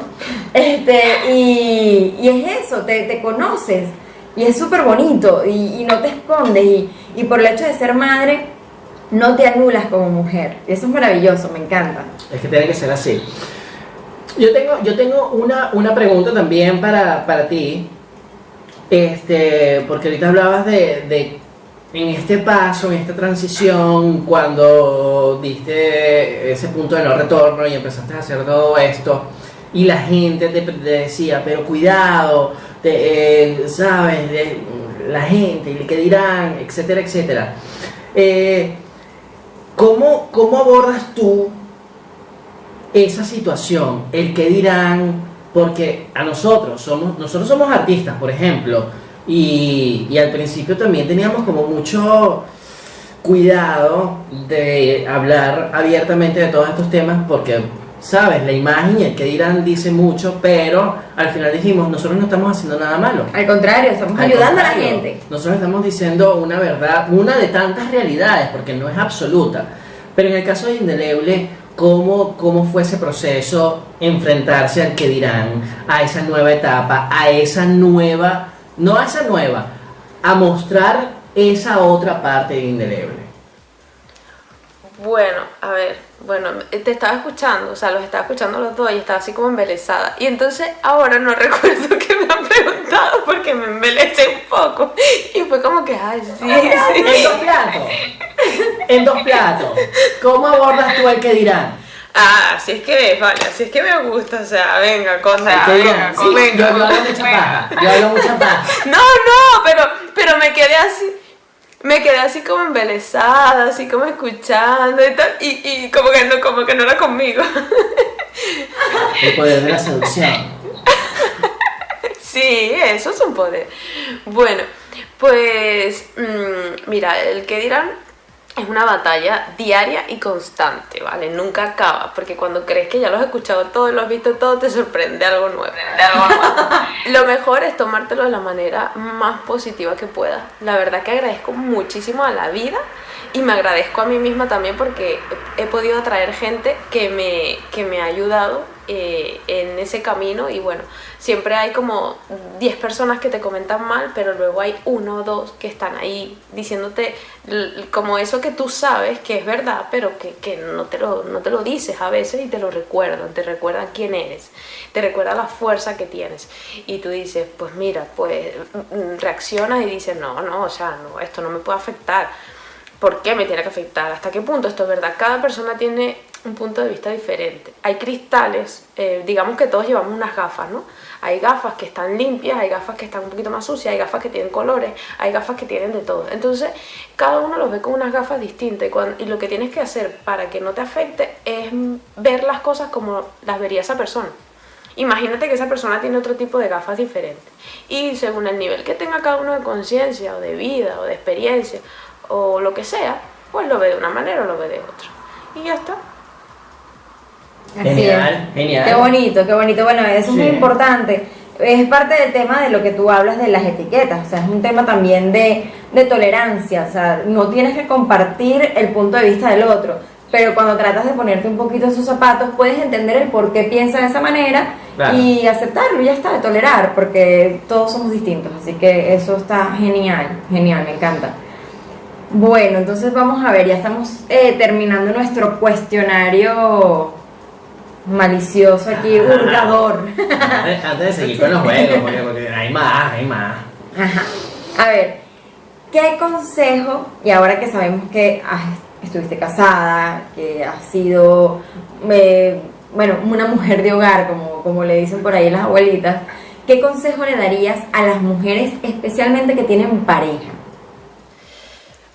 este, y, y es eso, te, te conoces, y es súper bonito, y, y no te escondes, y, y por el hecho de ser madre, no te anulas como mujer, eso es maravilloso, me encanta. Es que tiene que ser así. Yo tengo, yo tengo una, una pregunta también para, para ti. Este, porque ahorita hablabas de, de en este paso, en esta transición, cuando diste ese punto de no retorno y empezaste a hacer todo esto, y la gente te, te decía, pero cuidado, te, eh, sabes, de, la gente, y que dirán, etcétera, etcétera. Eh, ¿cómo, ¿Cómo abordas tú esa situación, el que dirán, porque a nosotros somos, nosotros somos artistas, por ejemplo, y, y al principio también teníamos como mucho cuidado de hablar abiertamente de todos estos temas porque, sabes, la imagen y el que dirán dice mucho, pero al final dijimos, nosotros no estamos haciendo nada malo. Al contrario, estamos Al ayudando a la gente. Nosotros estamos diciendo una verdad, una de tantas realidades, porque no es absoluta. Pero en el caso de Indeleble, ¿cómo, cómo fue ese proceso enfrentarse al que dirán, a esa nueva etapa, a esa nueva, no a esa nueva, a mostrar esa otra parte de Indeleble? Bueno, a ver, bueno, te estaba escuchando, o sea, los estaba escuchando los dos y estaba así como embelesada. Y entonces ahora no recuerdo que me han preguntado porque me embelecé un poco. Y fue como que, ay, sí, En sí. dos platos, en dos platos, ¿cómo abordas tú al que dirán? Ah, así es que, vale, así es que me gusta, o sea, venga, Al que dirán, sí, venga. yo, yo hablo mucha paja, yo hablo mucha paja. No, no, pero, pero me quedé así, me quedé así como embelesada, así como escuchando y tal, y, y como que no, como que no era conmigo. El poder de la seducción. Sí, eso es un poder. Bueno, pues mm, mira, el que dirán es una batalla diaria y constante, ¿vale? Nunca acaba, porque cuando crees que ya lo has escuchado todo y lo has visto todo, te sorprende algo nuevo. lo mejor es tomártelo de la manera más positiva que puedas. La verdad que agradezco muchísimo a la vida y me agradezco a mí misma también porque he podido atraer gente que me, que me ha ayudado eh, en ese camino y bueno, siempre hay como 10 personas que te comentan mal, pero luego hay uno o dos que están ahí diciéndote como eso que tú sabes que es verdad, pero que, no, te lo, no te lo dices a veces y te lo recuerdan, te recuerdan quién eres, te recuerdan la fuerza que tienes y tú dices, pues mira, pues mm, mm, reaccionas y dices, no, no, o sea, no, esto no me puede afectar. ¿Por qué me tiene que afectar? ¿Hasta qué punto esto es verdad? Cada persona tiene un punto de vista diferente. Hay cristales, eh, digamos que todos llevamos unas gafas, ¿no? Hay gafas que están limpias, hay gafas que están un poquito más sucias, hay gafas que tienen colores, hay gafas que tienen de todo. Entonces, cada uno los ve con unas gafas distintas y, cuan- y lo que tienes que hacer para que no te afecte es ver las cosas como las vería esa persona. Imagínate que esa persona tiene otro tipo de gafas diferentes. Y según el nivel que tenga cada uno de conciencia, o de vida, o de experiencia, o lo que sea, pues lo ve de una manera o lo ve de otra. Y ya está. Así Genial, es. genial. Qué bonito, qué bonito. Bueno, eso es muy importante. Es parte del tema de lo que tú hablas de las etiquetas. O sea, es un tema también de, de tolerancia. O sea, no tienes que compartir el punto de vista del otro. Pero cuando tratas de ponerte un poquito en sus zapatos, puedes entender el por qué piensa de esa manera Claro. y aceptarlo, y ya está, de tolerar, porque todos somos distintos. Así que eso está genial, genial, me encanta. Bueno, entonces vamos a ver, ya estamos eh, terminando nuestro cuestionario malicioso aquí, hurgador. Antes, antes de seguir con los juegos, porque, porque hay más, hay más. Ajá. A ver, ¿qué consejo, y ahora que sabemos que estuviste casada, que has sido, eh, bueno, una mujer de hogar, como, como le dicen por ahí las abuelitas, ¿qué consejo le darías a las mujeres, especialmente que tienen pareja?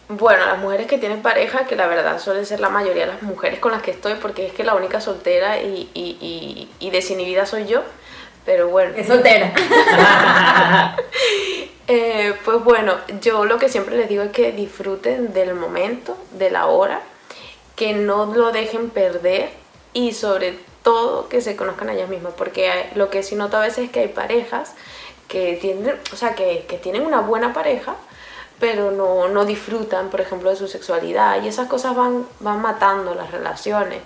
Bueno, las mujeres que tienen pareja, que la verdad suelen ser la mayoría de las mujeres con las que estoy, porque es que la única soltera y, y, y, y desinhibida soy yo. Pero bueno, Es soltera. Eh, pues bueno, yo lo que siempre les digo es que disfruten del momento, de la hora, que no lo dejen perder y sobre todo que se conozcan a ellas mismas, porque hay- lo que sí noto a veces es que hay parejas que tienen, o sea, que, que tienen una buena pareja, pero no, no disfrutan, por ejemplo, de su sexualidad y esas cosas van, van matando las relaciones,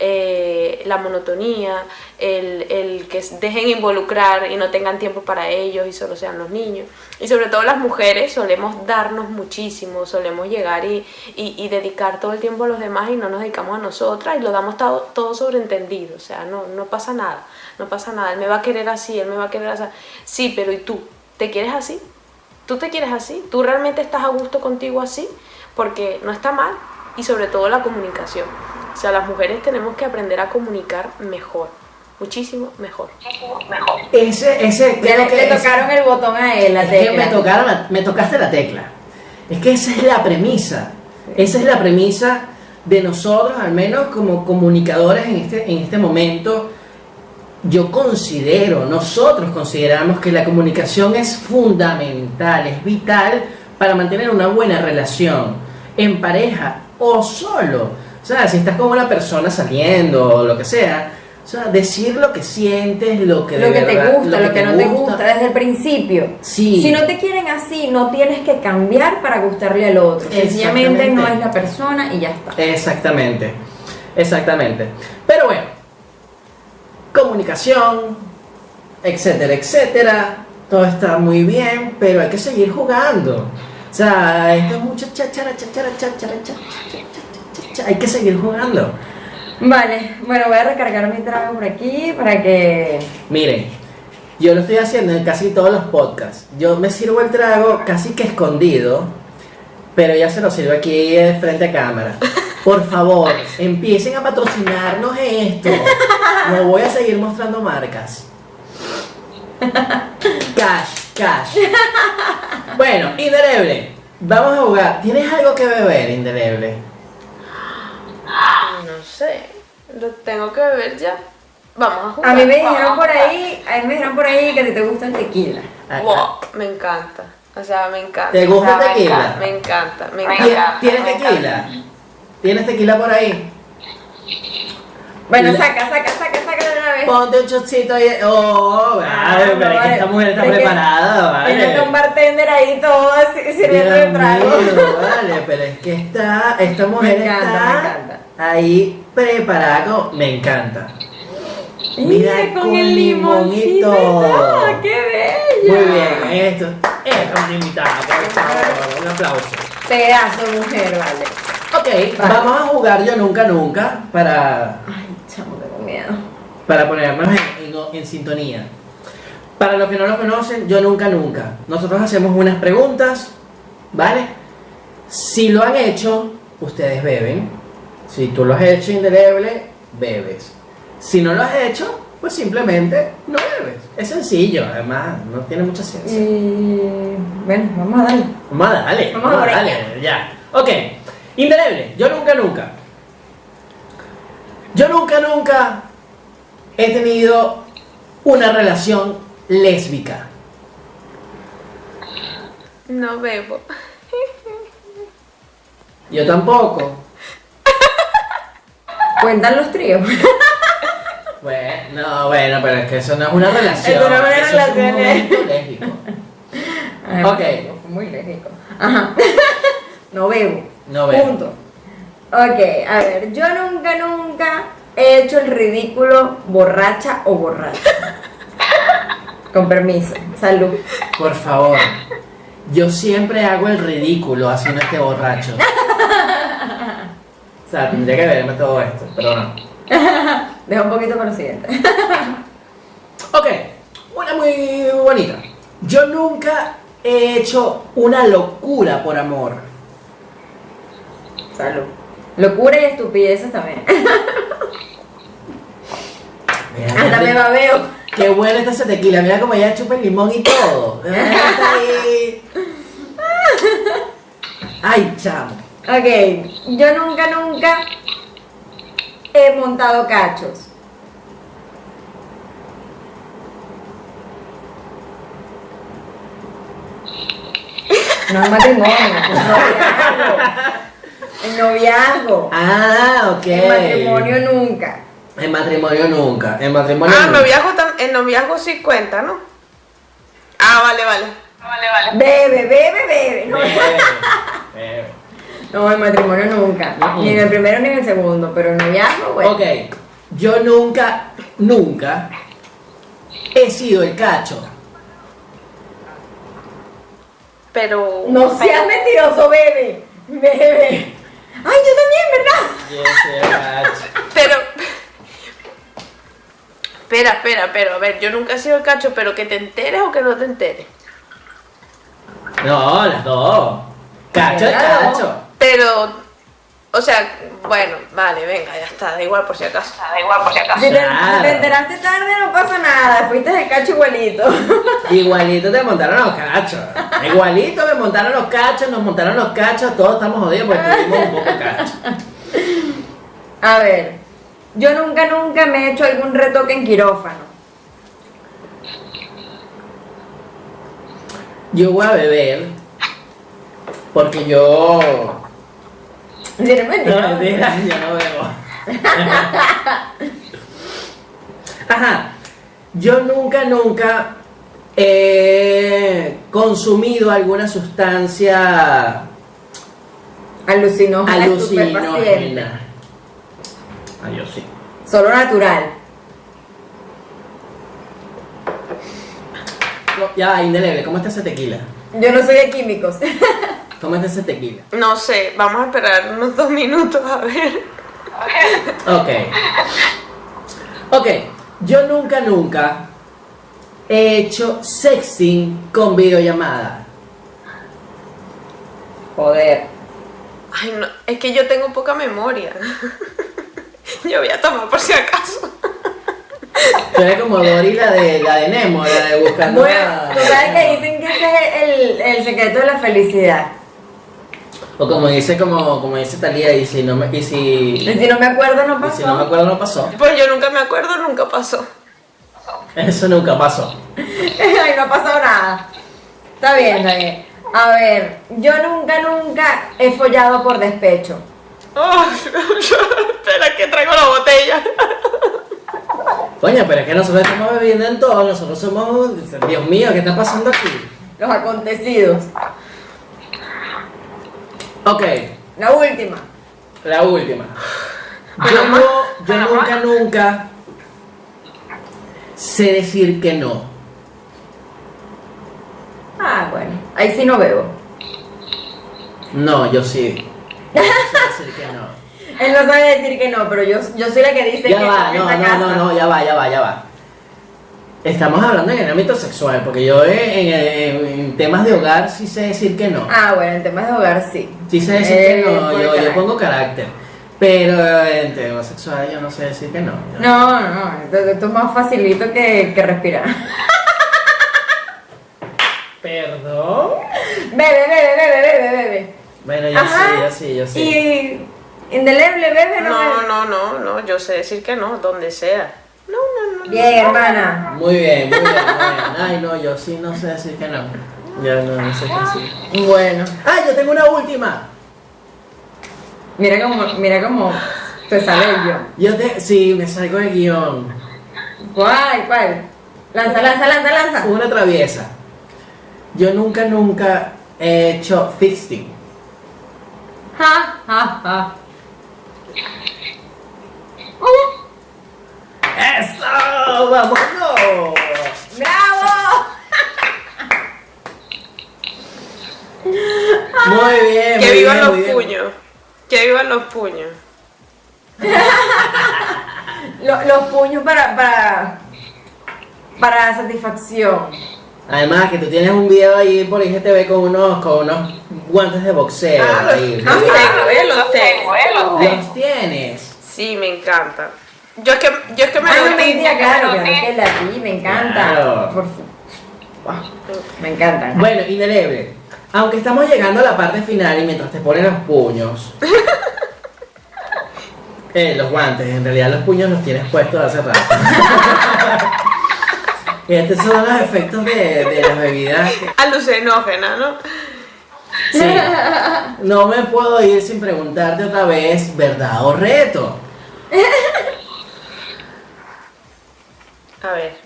Eh, la monotonía, el, el que dejen involucrar y no tengan tiempo para ellos y solo sean los niños. Y sobre todo las mujeres solemos darnos muchísimo, solemos llegar y, y- y dedicar todo el tiempo a los demás y no nos dedicamos a nosotras y lo damos todo, todo sobreentendido, o sea, no, no pasa nada, no pasa nada, él me va a querer así, él me va a querer así. Sí, pero ¿y tú? ¿Te quieres así? ¿Tú te quieres así? ¿Tú realmente estás a gusto contigo así? Porque no está mal. Y sobre todo la comunicación. O sea, las mujeres tenemos que aprender a comunicar mejor. Muchísimo mejor. Ese, ese, creo le, que le es- tocaron el botón a él, la Es que tecla. me, tocaron la- me tocaste la tecla. Es que esa es la premisa. Esa es la premisa de nosotros, al menos como comunicadores en este, en este momento. Yo considero, nosotros consideramos que la comunicación es fundamental, es vital para mantener una buena relación en pareja o solo. O sea, si estás con una persona saliendo o lo que sea, o sea, decir lo que sientes, lo que, de que te verdad- gusta, lo que, no te gusta desde el principio. Sí. Si no te quieren así, no tienes que cambiar para gustarle al otro. Sencillamente Exactamente. no es la persona y ya está. Exactamente, exactamente. Pero bueno, comunicación, etcétera, etcétera, todo está muy bien, pero hay que seguir jugando. O sea, esto es mucho chachara, chachara, chachara, hay que seguir jugando. Vale, bueno, voy a recargar mi trago por aquí para que... Miren, yo lo estoy haciendo en casi todos los podcasts. Yo me sirvo el trago casi que escondido, pero ya se lo sirvo aquí de frente a cámara. Por favor, empiecen a patrocinarnos esto. No voy a seguir mostrando marcas. Cash, cash. Bueno, Indeleble, vamos a jugar. ¿Tienes algo que beber, Indeleble? No sé. Lo tengo que beber ya. Vamos a jugar. A mí me dijeron por ahí, a mí me dijeron por ahí que a ti te gusta el tequila. Ah, Wow, me encanta. O sea, me encanta. ¿Te gusta O sea, el tequila? Me encanta, me ¿Tien- encanta. ¿Tienes me encanta. tequila? ¿Tienes tequila por ahí? Bueno, La- saca, saca, saca, saca de una vez. Ponte un shotcito ahí. Oh, vale, Ah, pero no, es que vale. esta mujer está Es preparada, Tienes un vale. bartender ahí todo sirviendo el trago. vale, pero es que está, esta mujer encanta, está me encanta. ahí preparada. Me encanta. Mira, con, el limoncito todo. ¡Qué bella! Muy bien, esto, esto es una invitada, por favor, un aplauso. Pedazo de mujer, vale. Ok, Vale. vamos a jugar Yo Nunca Nunca para Ay, chamo, tengo miedo. para ponernos en, en- en sintonía. Para los que no lo conocen, yo nunca, nunca. Nosotros hacemos unas preguntas, ¿vale? Si lo han hecho, ustedes beben. Si tú lo has hecho indeleble, bebes. Si no lo has hecho, pues simplemente no bebes. Es sencillo, además, no tiene mucha ciencia. Y bueno, vamos a darle. Vamos a darle, Vamos a darle, ya. Ok, indeleble, yo nunca, nunca. Yo nunca, nunca he tenido una relación lésbica. No bebo. Yo tampoco. Cuentan los tríos. Bueno, no, bueno, pero es que eso no es una relación. Eso no es una relación, Es un momento lésbico. Ok. Muy lógico. Ajá. No bebo. No bebo. Punto. Ok, a ver, yo nunca, nunca he hecho el ridículo borracha o borracha. Con permiso. Salud. Por favor. Yo siempre hago el ridículo haciendo este borracho. O sea, tendría que verme todo esto, pero no. Deja un poquito para lo siguiente. Ok, una muy bonita. Yo nunca he hecho una locura por amor. Salud. Locura y estupideces también. Mira, Hasta me babeo. Qué bueno está ese tequila, mira como ella chupa el limón y todo. Ay, chamo. Ok, yo nunca, nunca he montado cachos. No es matrimonio, es El noviazgo. Ah, ok. El matrimonio nunca. En matrimonio nunca. En matrimonio Ah, nunca. noviazgo, el noviazgo sí cuenta, ¿no? Ah, vale, vale. Vale, vale. Bebe, bebe, bebe. No, Bebe, bebe. no el matrimonio nunca. Ni en el primero ni en el segundo. Pero el noviazgo, bueno. Ok, yo nunca, nunca he sido el cacho. Pero. No seas mentiroso, bebe. Bebe. Ay, yo también, ¿verdad? Yo soy el cacho. Pero. Espera, espera, pero a ver, yo nunca he sido el cacho, pero que te enteres o que no te enteres. No, las dos. Cacho cacho. Pero, o sea, bueno, vale, venga, ya está, da igual por si acaso. Da igual por si acaso. Si te, Claro. te enteraste tarde, no pasa nada. Fuiste el cacho igualito. Igualito te montaron los cachos. Igualito me montaron los cachos, nos montaron los cachos, todos estamos jodidos porque tuvimos un poco cacho. A ver, yo nunca, nunca me he hecho algún retoque en quirófano. Yo voy a beber porque yo. Eres mentiroso. No, mentira, yo no bebo. Ajá. Yo nunca, nunca he consumido alguna sustancia Alucinógena, alucinógena. Ah, yo sí. Solo natural. No, Ya, indeleble, ¿cómo está ese tequila? Yo no soy de químicos. ¿Cómo está ese tequila? No sé, vamos a esperar unos dos minutos a ver. Ok. Ok, yo nunca, nunca he hecho sexting con videollamada. Joder. Ay, no, es que yo tengo poca memoria. Yo voy a tomar por si acaso. Tú eres como Dory, la de, la de Nemo, la de buscando Bueno, a- tú sabes que dicen que ese es el, el secreto de la felicidad. O como dice, como, como dice Talía, y si no me, y si, Y si no me acuerdo, no y pasó. si no me acuerdo no pasó. Pues yo nunca me acuerdo, nunca pasó. Eso nunca pasó. Ay, no ha pasado nada. Está bien, está bien. A ver, yo nunca, nunca he follado por despecho. Ay, espera que traigo la botella. Coño, pero es que nosotros estamos bebiendo en todo, nosotros somos. Dios mío, ¿qué está pasando aquí? Los acontecidos. Ok, La última. la última. Yo, no, yo nunca, nunca sé decir que no. Ah, bueno. Ahí sí no bebo. No, yo sí. Yo sí sé decir que no. Él no sabe decir que no, pero yo, yo soy la que dice Ya que va, en no, esta no, casa. no, no, ya va, ya va, ya va. Estamos hablando en el ámbito sexual, porque yo en, en- en temas de hogar sí sé decir que no. Ah, bueno, en temas de hogar sí. Sí sé decir Eh, que no, por yo, yo pongo carácter. Pero en temas sexuales yo no sé decir que no. No, no, esto, esto es más facilito que, que respirar. ¿Perdón? Bebe, bebe, bebe, bebe, bebe. Bueno, yo Ajá. sí, yo sí, yo sí. Y indeleble, bebe, no. No, bebe? no, no, no, yo sé decir que no, donde sea. No, no, no. Bien, hermana. Muy bien, muy bien, muy bien. Ay, no, yo sí no sé decir que no. Yo no, no sé qué decir. Bueno, ¡Ah, yo tengo una última! mira cómo, mira cómo te sale el yo. Yo te. Sí, me salgo del guion. ¿Cuál, cuál? Lanza, lanza, lanza, lanza. Una traviesa. Yo nunca, nunca he hecho fisting. Ja, ja, ja. ¡Eso! ¡Vámonos! ¡Bravo! Muy bien, Que muy vivan bien, los puños. Que vivan los puños. Lo- los puños para, para, para satisfacción. Además que tú tienes un video ahí por IGTV con unos, con unos guantes de boxeo. Ah, los, ahí. los tengo, eh, los tengo, eh, los tengo. Los tienes. Sí, me encanta. Yo es que, yo es que me Ay, lo no, di. mentira, claro, claro, que la vi, me encanta. Claro. Por fu- Wow, me encanta. Bueno, indeleble. Aunque estamos llegando a la parte final y mientras te ponen los puños. eh, los guantes, en realidad los puños los tienes puestos hace rato. Estos son los efectos de, de las bebidas. Alucinógena, ¿no? Sí. No me puedo ir sin preguntarte otra vez, ¿verdad o reto? A ver,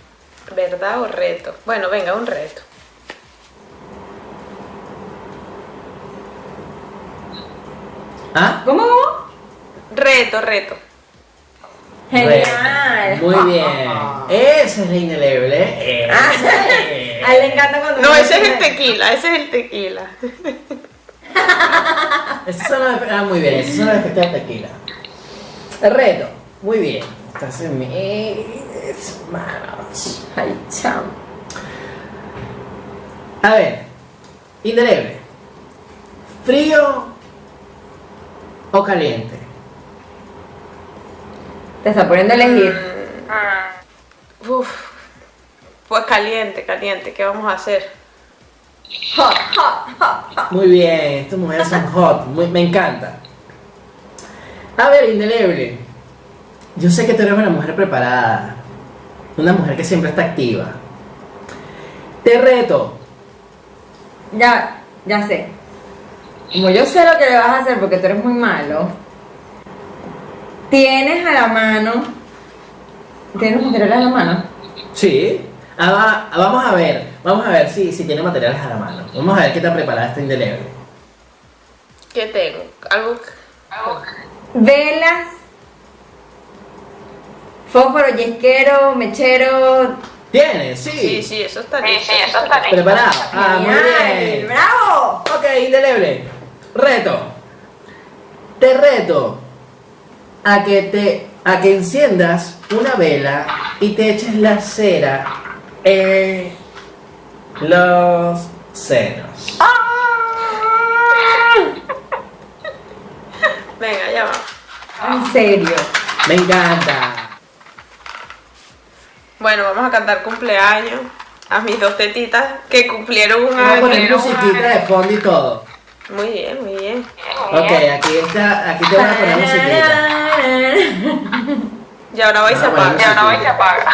¿verdad o reto? Bueno, venga, un reto. ¿Ah? ¿Cómo? cómo? Reto, reto. Genial. Muy bien. Esa es la indeleble. Ah, Esa a él le encanta cuando No, ese es el tequila, ese es el tequila. Esos son los. Ah, muy bien, esos son los efectos del tequila. El reto. Muy bien. Estás en mis manos. Ay, chao. A ver, indeleble. ¿Frío o caliente? Te está poniendo a elegir. Uf. Pues caliente, caliente, ¿qué vamos a hacer? Hot, hot, hot, hot. Muy bien, estas mujeres son hot, muy- me encanta. A ver, indeleble. Yo sé que tú eres una mujer preparada, una mujer que siempre está activa. Te reto. Ya, ya sé. Como yo sé lo que le vas a hacer porque tú eres muy malo, tienes a la mano. ¿Tienes material a la mano? Sí. Ah, va- ah, vamos a ver, vamos a ver si, si tiene materiales a la mano. Vamos a ver qué tan preparada está indeleble. ¿Qué tengo? Algo. Velas, fósforo, yesquero, mechero. ¿Tienes? Sí. Sí, sí, eso está listo. eso está listo. Preparado. Ah, muy bien. ¡Bravo! Ok, indeleble. Reto. Te reto a que te a que enciendas una vela y te eches la cera en los senos. Venga, ya va. En serio. Me encanta. Bueno, vamos a cantar cumpleaños a mis dos tetitas que cumplieron un Vamos a poner año. musiquita de fondo y todo. Muy bien, muy bien. Ok, aquí está, aquí te voy a poner musiquita. Y ahora va y se Ah, apaga. Y ahora va y se apaga.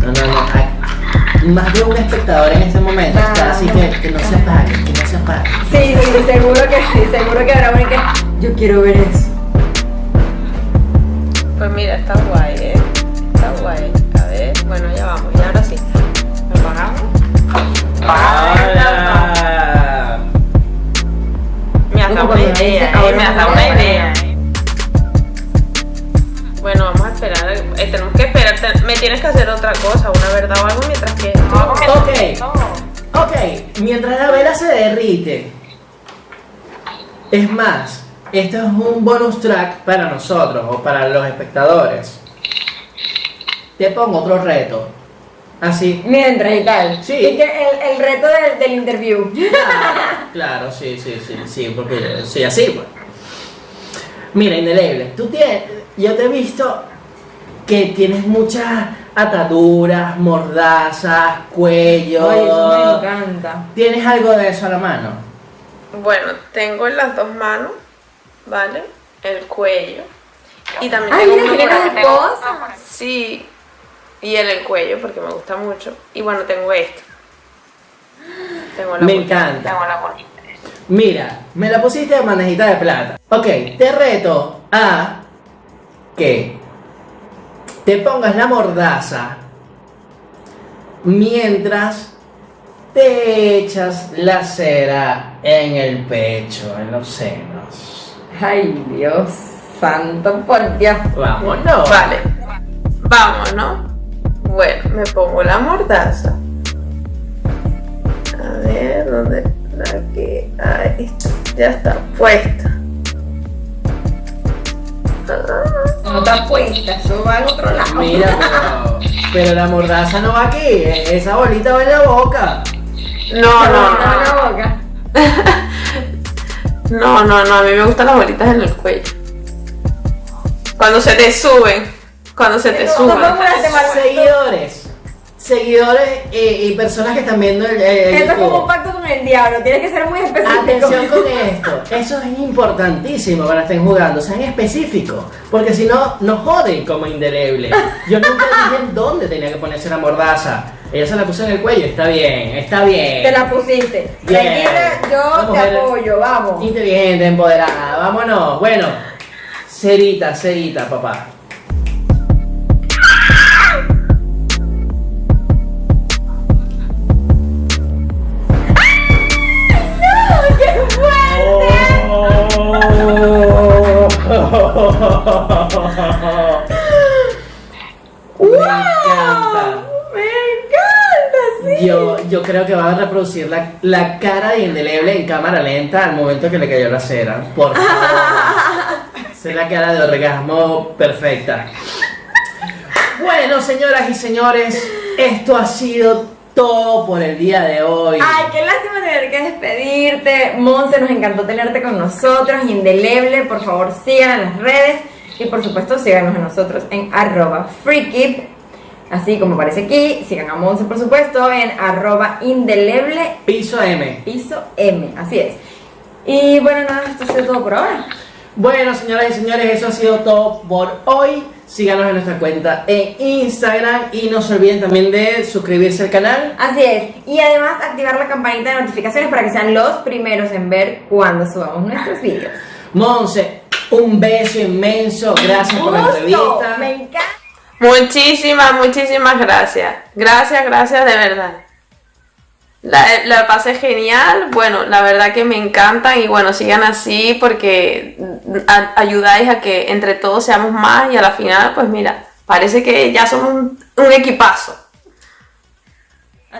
No, no, no. hay- Más de un espectador en ese momento está así que, que no se apague, que no se apague. Sí, sí, seguro que sí, seguro que habrá uno que. Yo quiero ver eso. Pues mira, está guay, ¿eh? Hola. Me has dado una idea, ¿eh? Me has dado una idea. Bueno, vamos a esperar. eh, tenemos que esperar. me tienes que hacer otra cosa, una verdad o algo mientras que. Ok, ok. Mientras la vela se derrite. Es más, esto es un bonus track para nosotros o para los espectadores. Te pongo otro reto. Así. Mientras y tal. Sí. Y que el, el reto del, del interview. Claro, claro, sí, sí, sí, sí, porque sí, así pues. Mira, indeleble, tú tienes, yo te he visto que tienes muchas ataduras, mordazas, cuello. Ay, eso me encanta. ¿Tienes algo de eso a la mano? Bueno, tengo en las dos manos, ¿vale? El cuello. Y también Ay, tengo mira, por aquí. esposa. Sí. Y en el cuello porque me gusta mucho. Y bueno, tengo esto. Tengo la Me bolita. encanta. Tengo la bolita. Mira, me la pusiste de bandejita de plata. Ok, te reto a que te pongas la mordaza mientras te echas la cera en el pecho, en los senos. Ay, Dios santo, por Dios. Vámonos. Vale. Vamos, ¿no? Bueno, me pongo la mordaza. A ver, ¿dónde? Aquí. Ahí está. Ya está puesta. No está puesta, eso va al otro lado. Mira, pero, pero la mordaza no va aquí, esa bolita va en la boca. No, no, va en no. la boca. No, no, no, a mí me gustan las bolitas en el cuello. Cuando se te suben. Cuando se te no, no. Seguidores, seguidores y, y personas que están viendo el, el Esto es como un pacto con el diablo, tienes que ser muy específico. Atención con esto, eso es importantísimo cuando estén jugando, sean específicos, porque si no, nos joden como indeleble. Yo nunca dije en dónde tenía que ponerse la mordaza. Ella se la puso en el cuello, está bien, está bien. Te la pusiste. Bien. Tranquila, yo te apoyo, vamos. Inteligente, empoderada, vámonos. Bueno, cerita, cerita, papá. Me encanta. Me encanta, sí. Yo, yo creo que van a reproducir la, la cara de Indeleble en cámara lenta al momento que le cayó la cera. Por favor. Esa es la cara de orgasmo perfecta. Bueno, señoras y señores, esto ha sido todo por el día de hoy. Ay, qué lástima tener que despedirte. Monse, nos encantó tenerte con nosotros. Indeleble, por favor, sigan en las redes. Y por supuesto, síganos a nosotros en arroba freakip. Así como aparece aquí. Sigan a Monse, por supuesto, en arroba indeleble Piso M. piso M. Así es. Y bueno, nada, esto ha sido todo por ahora. Bueno, señoras y señores, eso ha sido todo por hoy. Síganos en nuestra cuenta en Instagram y no se olviden también de suscribirse al canal. Así es. Y además activar la campanita de notificaciones para que sean los primeros en ver cuando subamos nuestros vídeos. Monse, un beso inmenso. Gracias por la entrevista. Me encanta. Muchísimas, muchísimas gracias. Gracias, gracias de verdad. La, la pasé genial, bueno, la verdad que me encantan y bueno, sigan así porque a- ayudáis a que entre todos seamos más y a la final, pues mira, parece que ya somos un, un equipazo.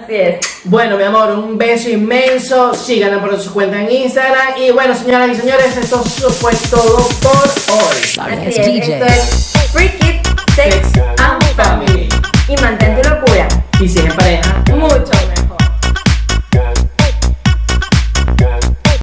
Así es. Bueno, mi amor, un beso inmenso. Síganla por su cuenta en Instagram. Y bueno, señoras y señores, esto fue todo por hoy. Así es, DJ. esto es Free Kid Sex and Family. Y mantente locura. Y si es en pareja, mucho.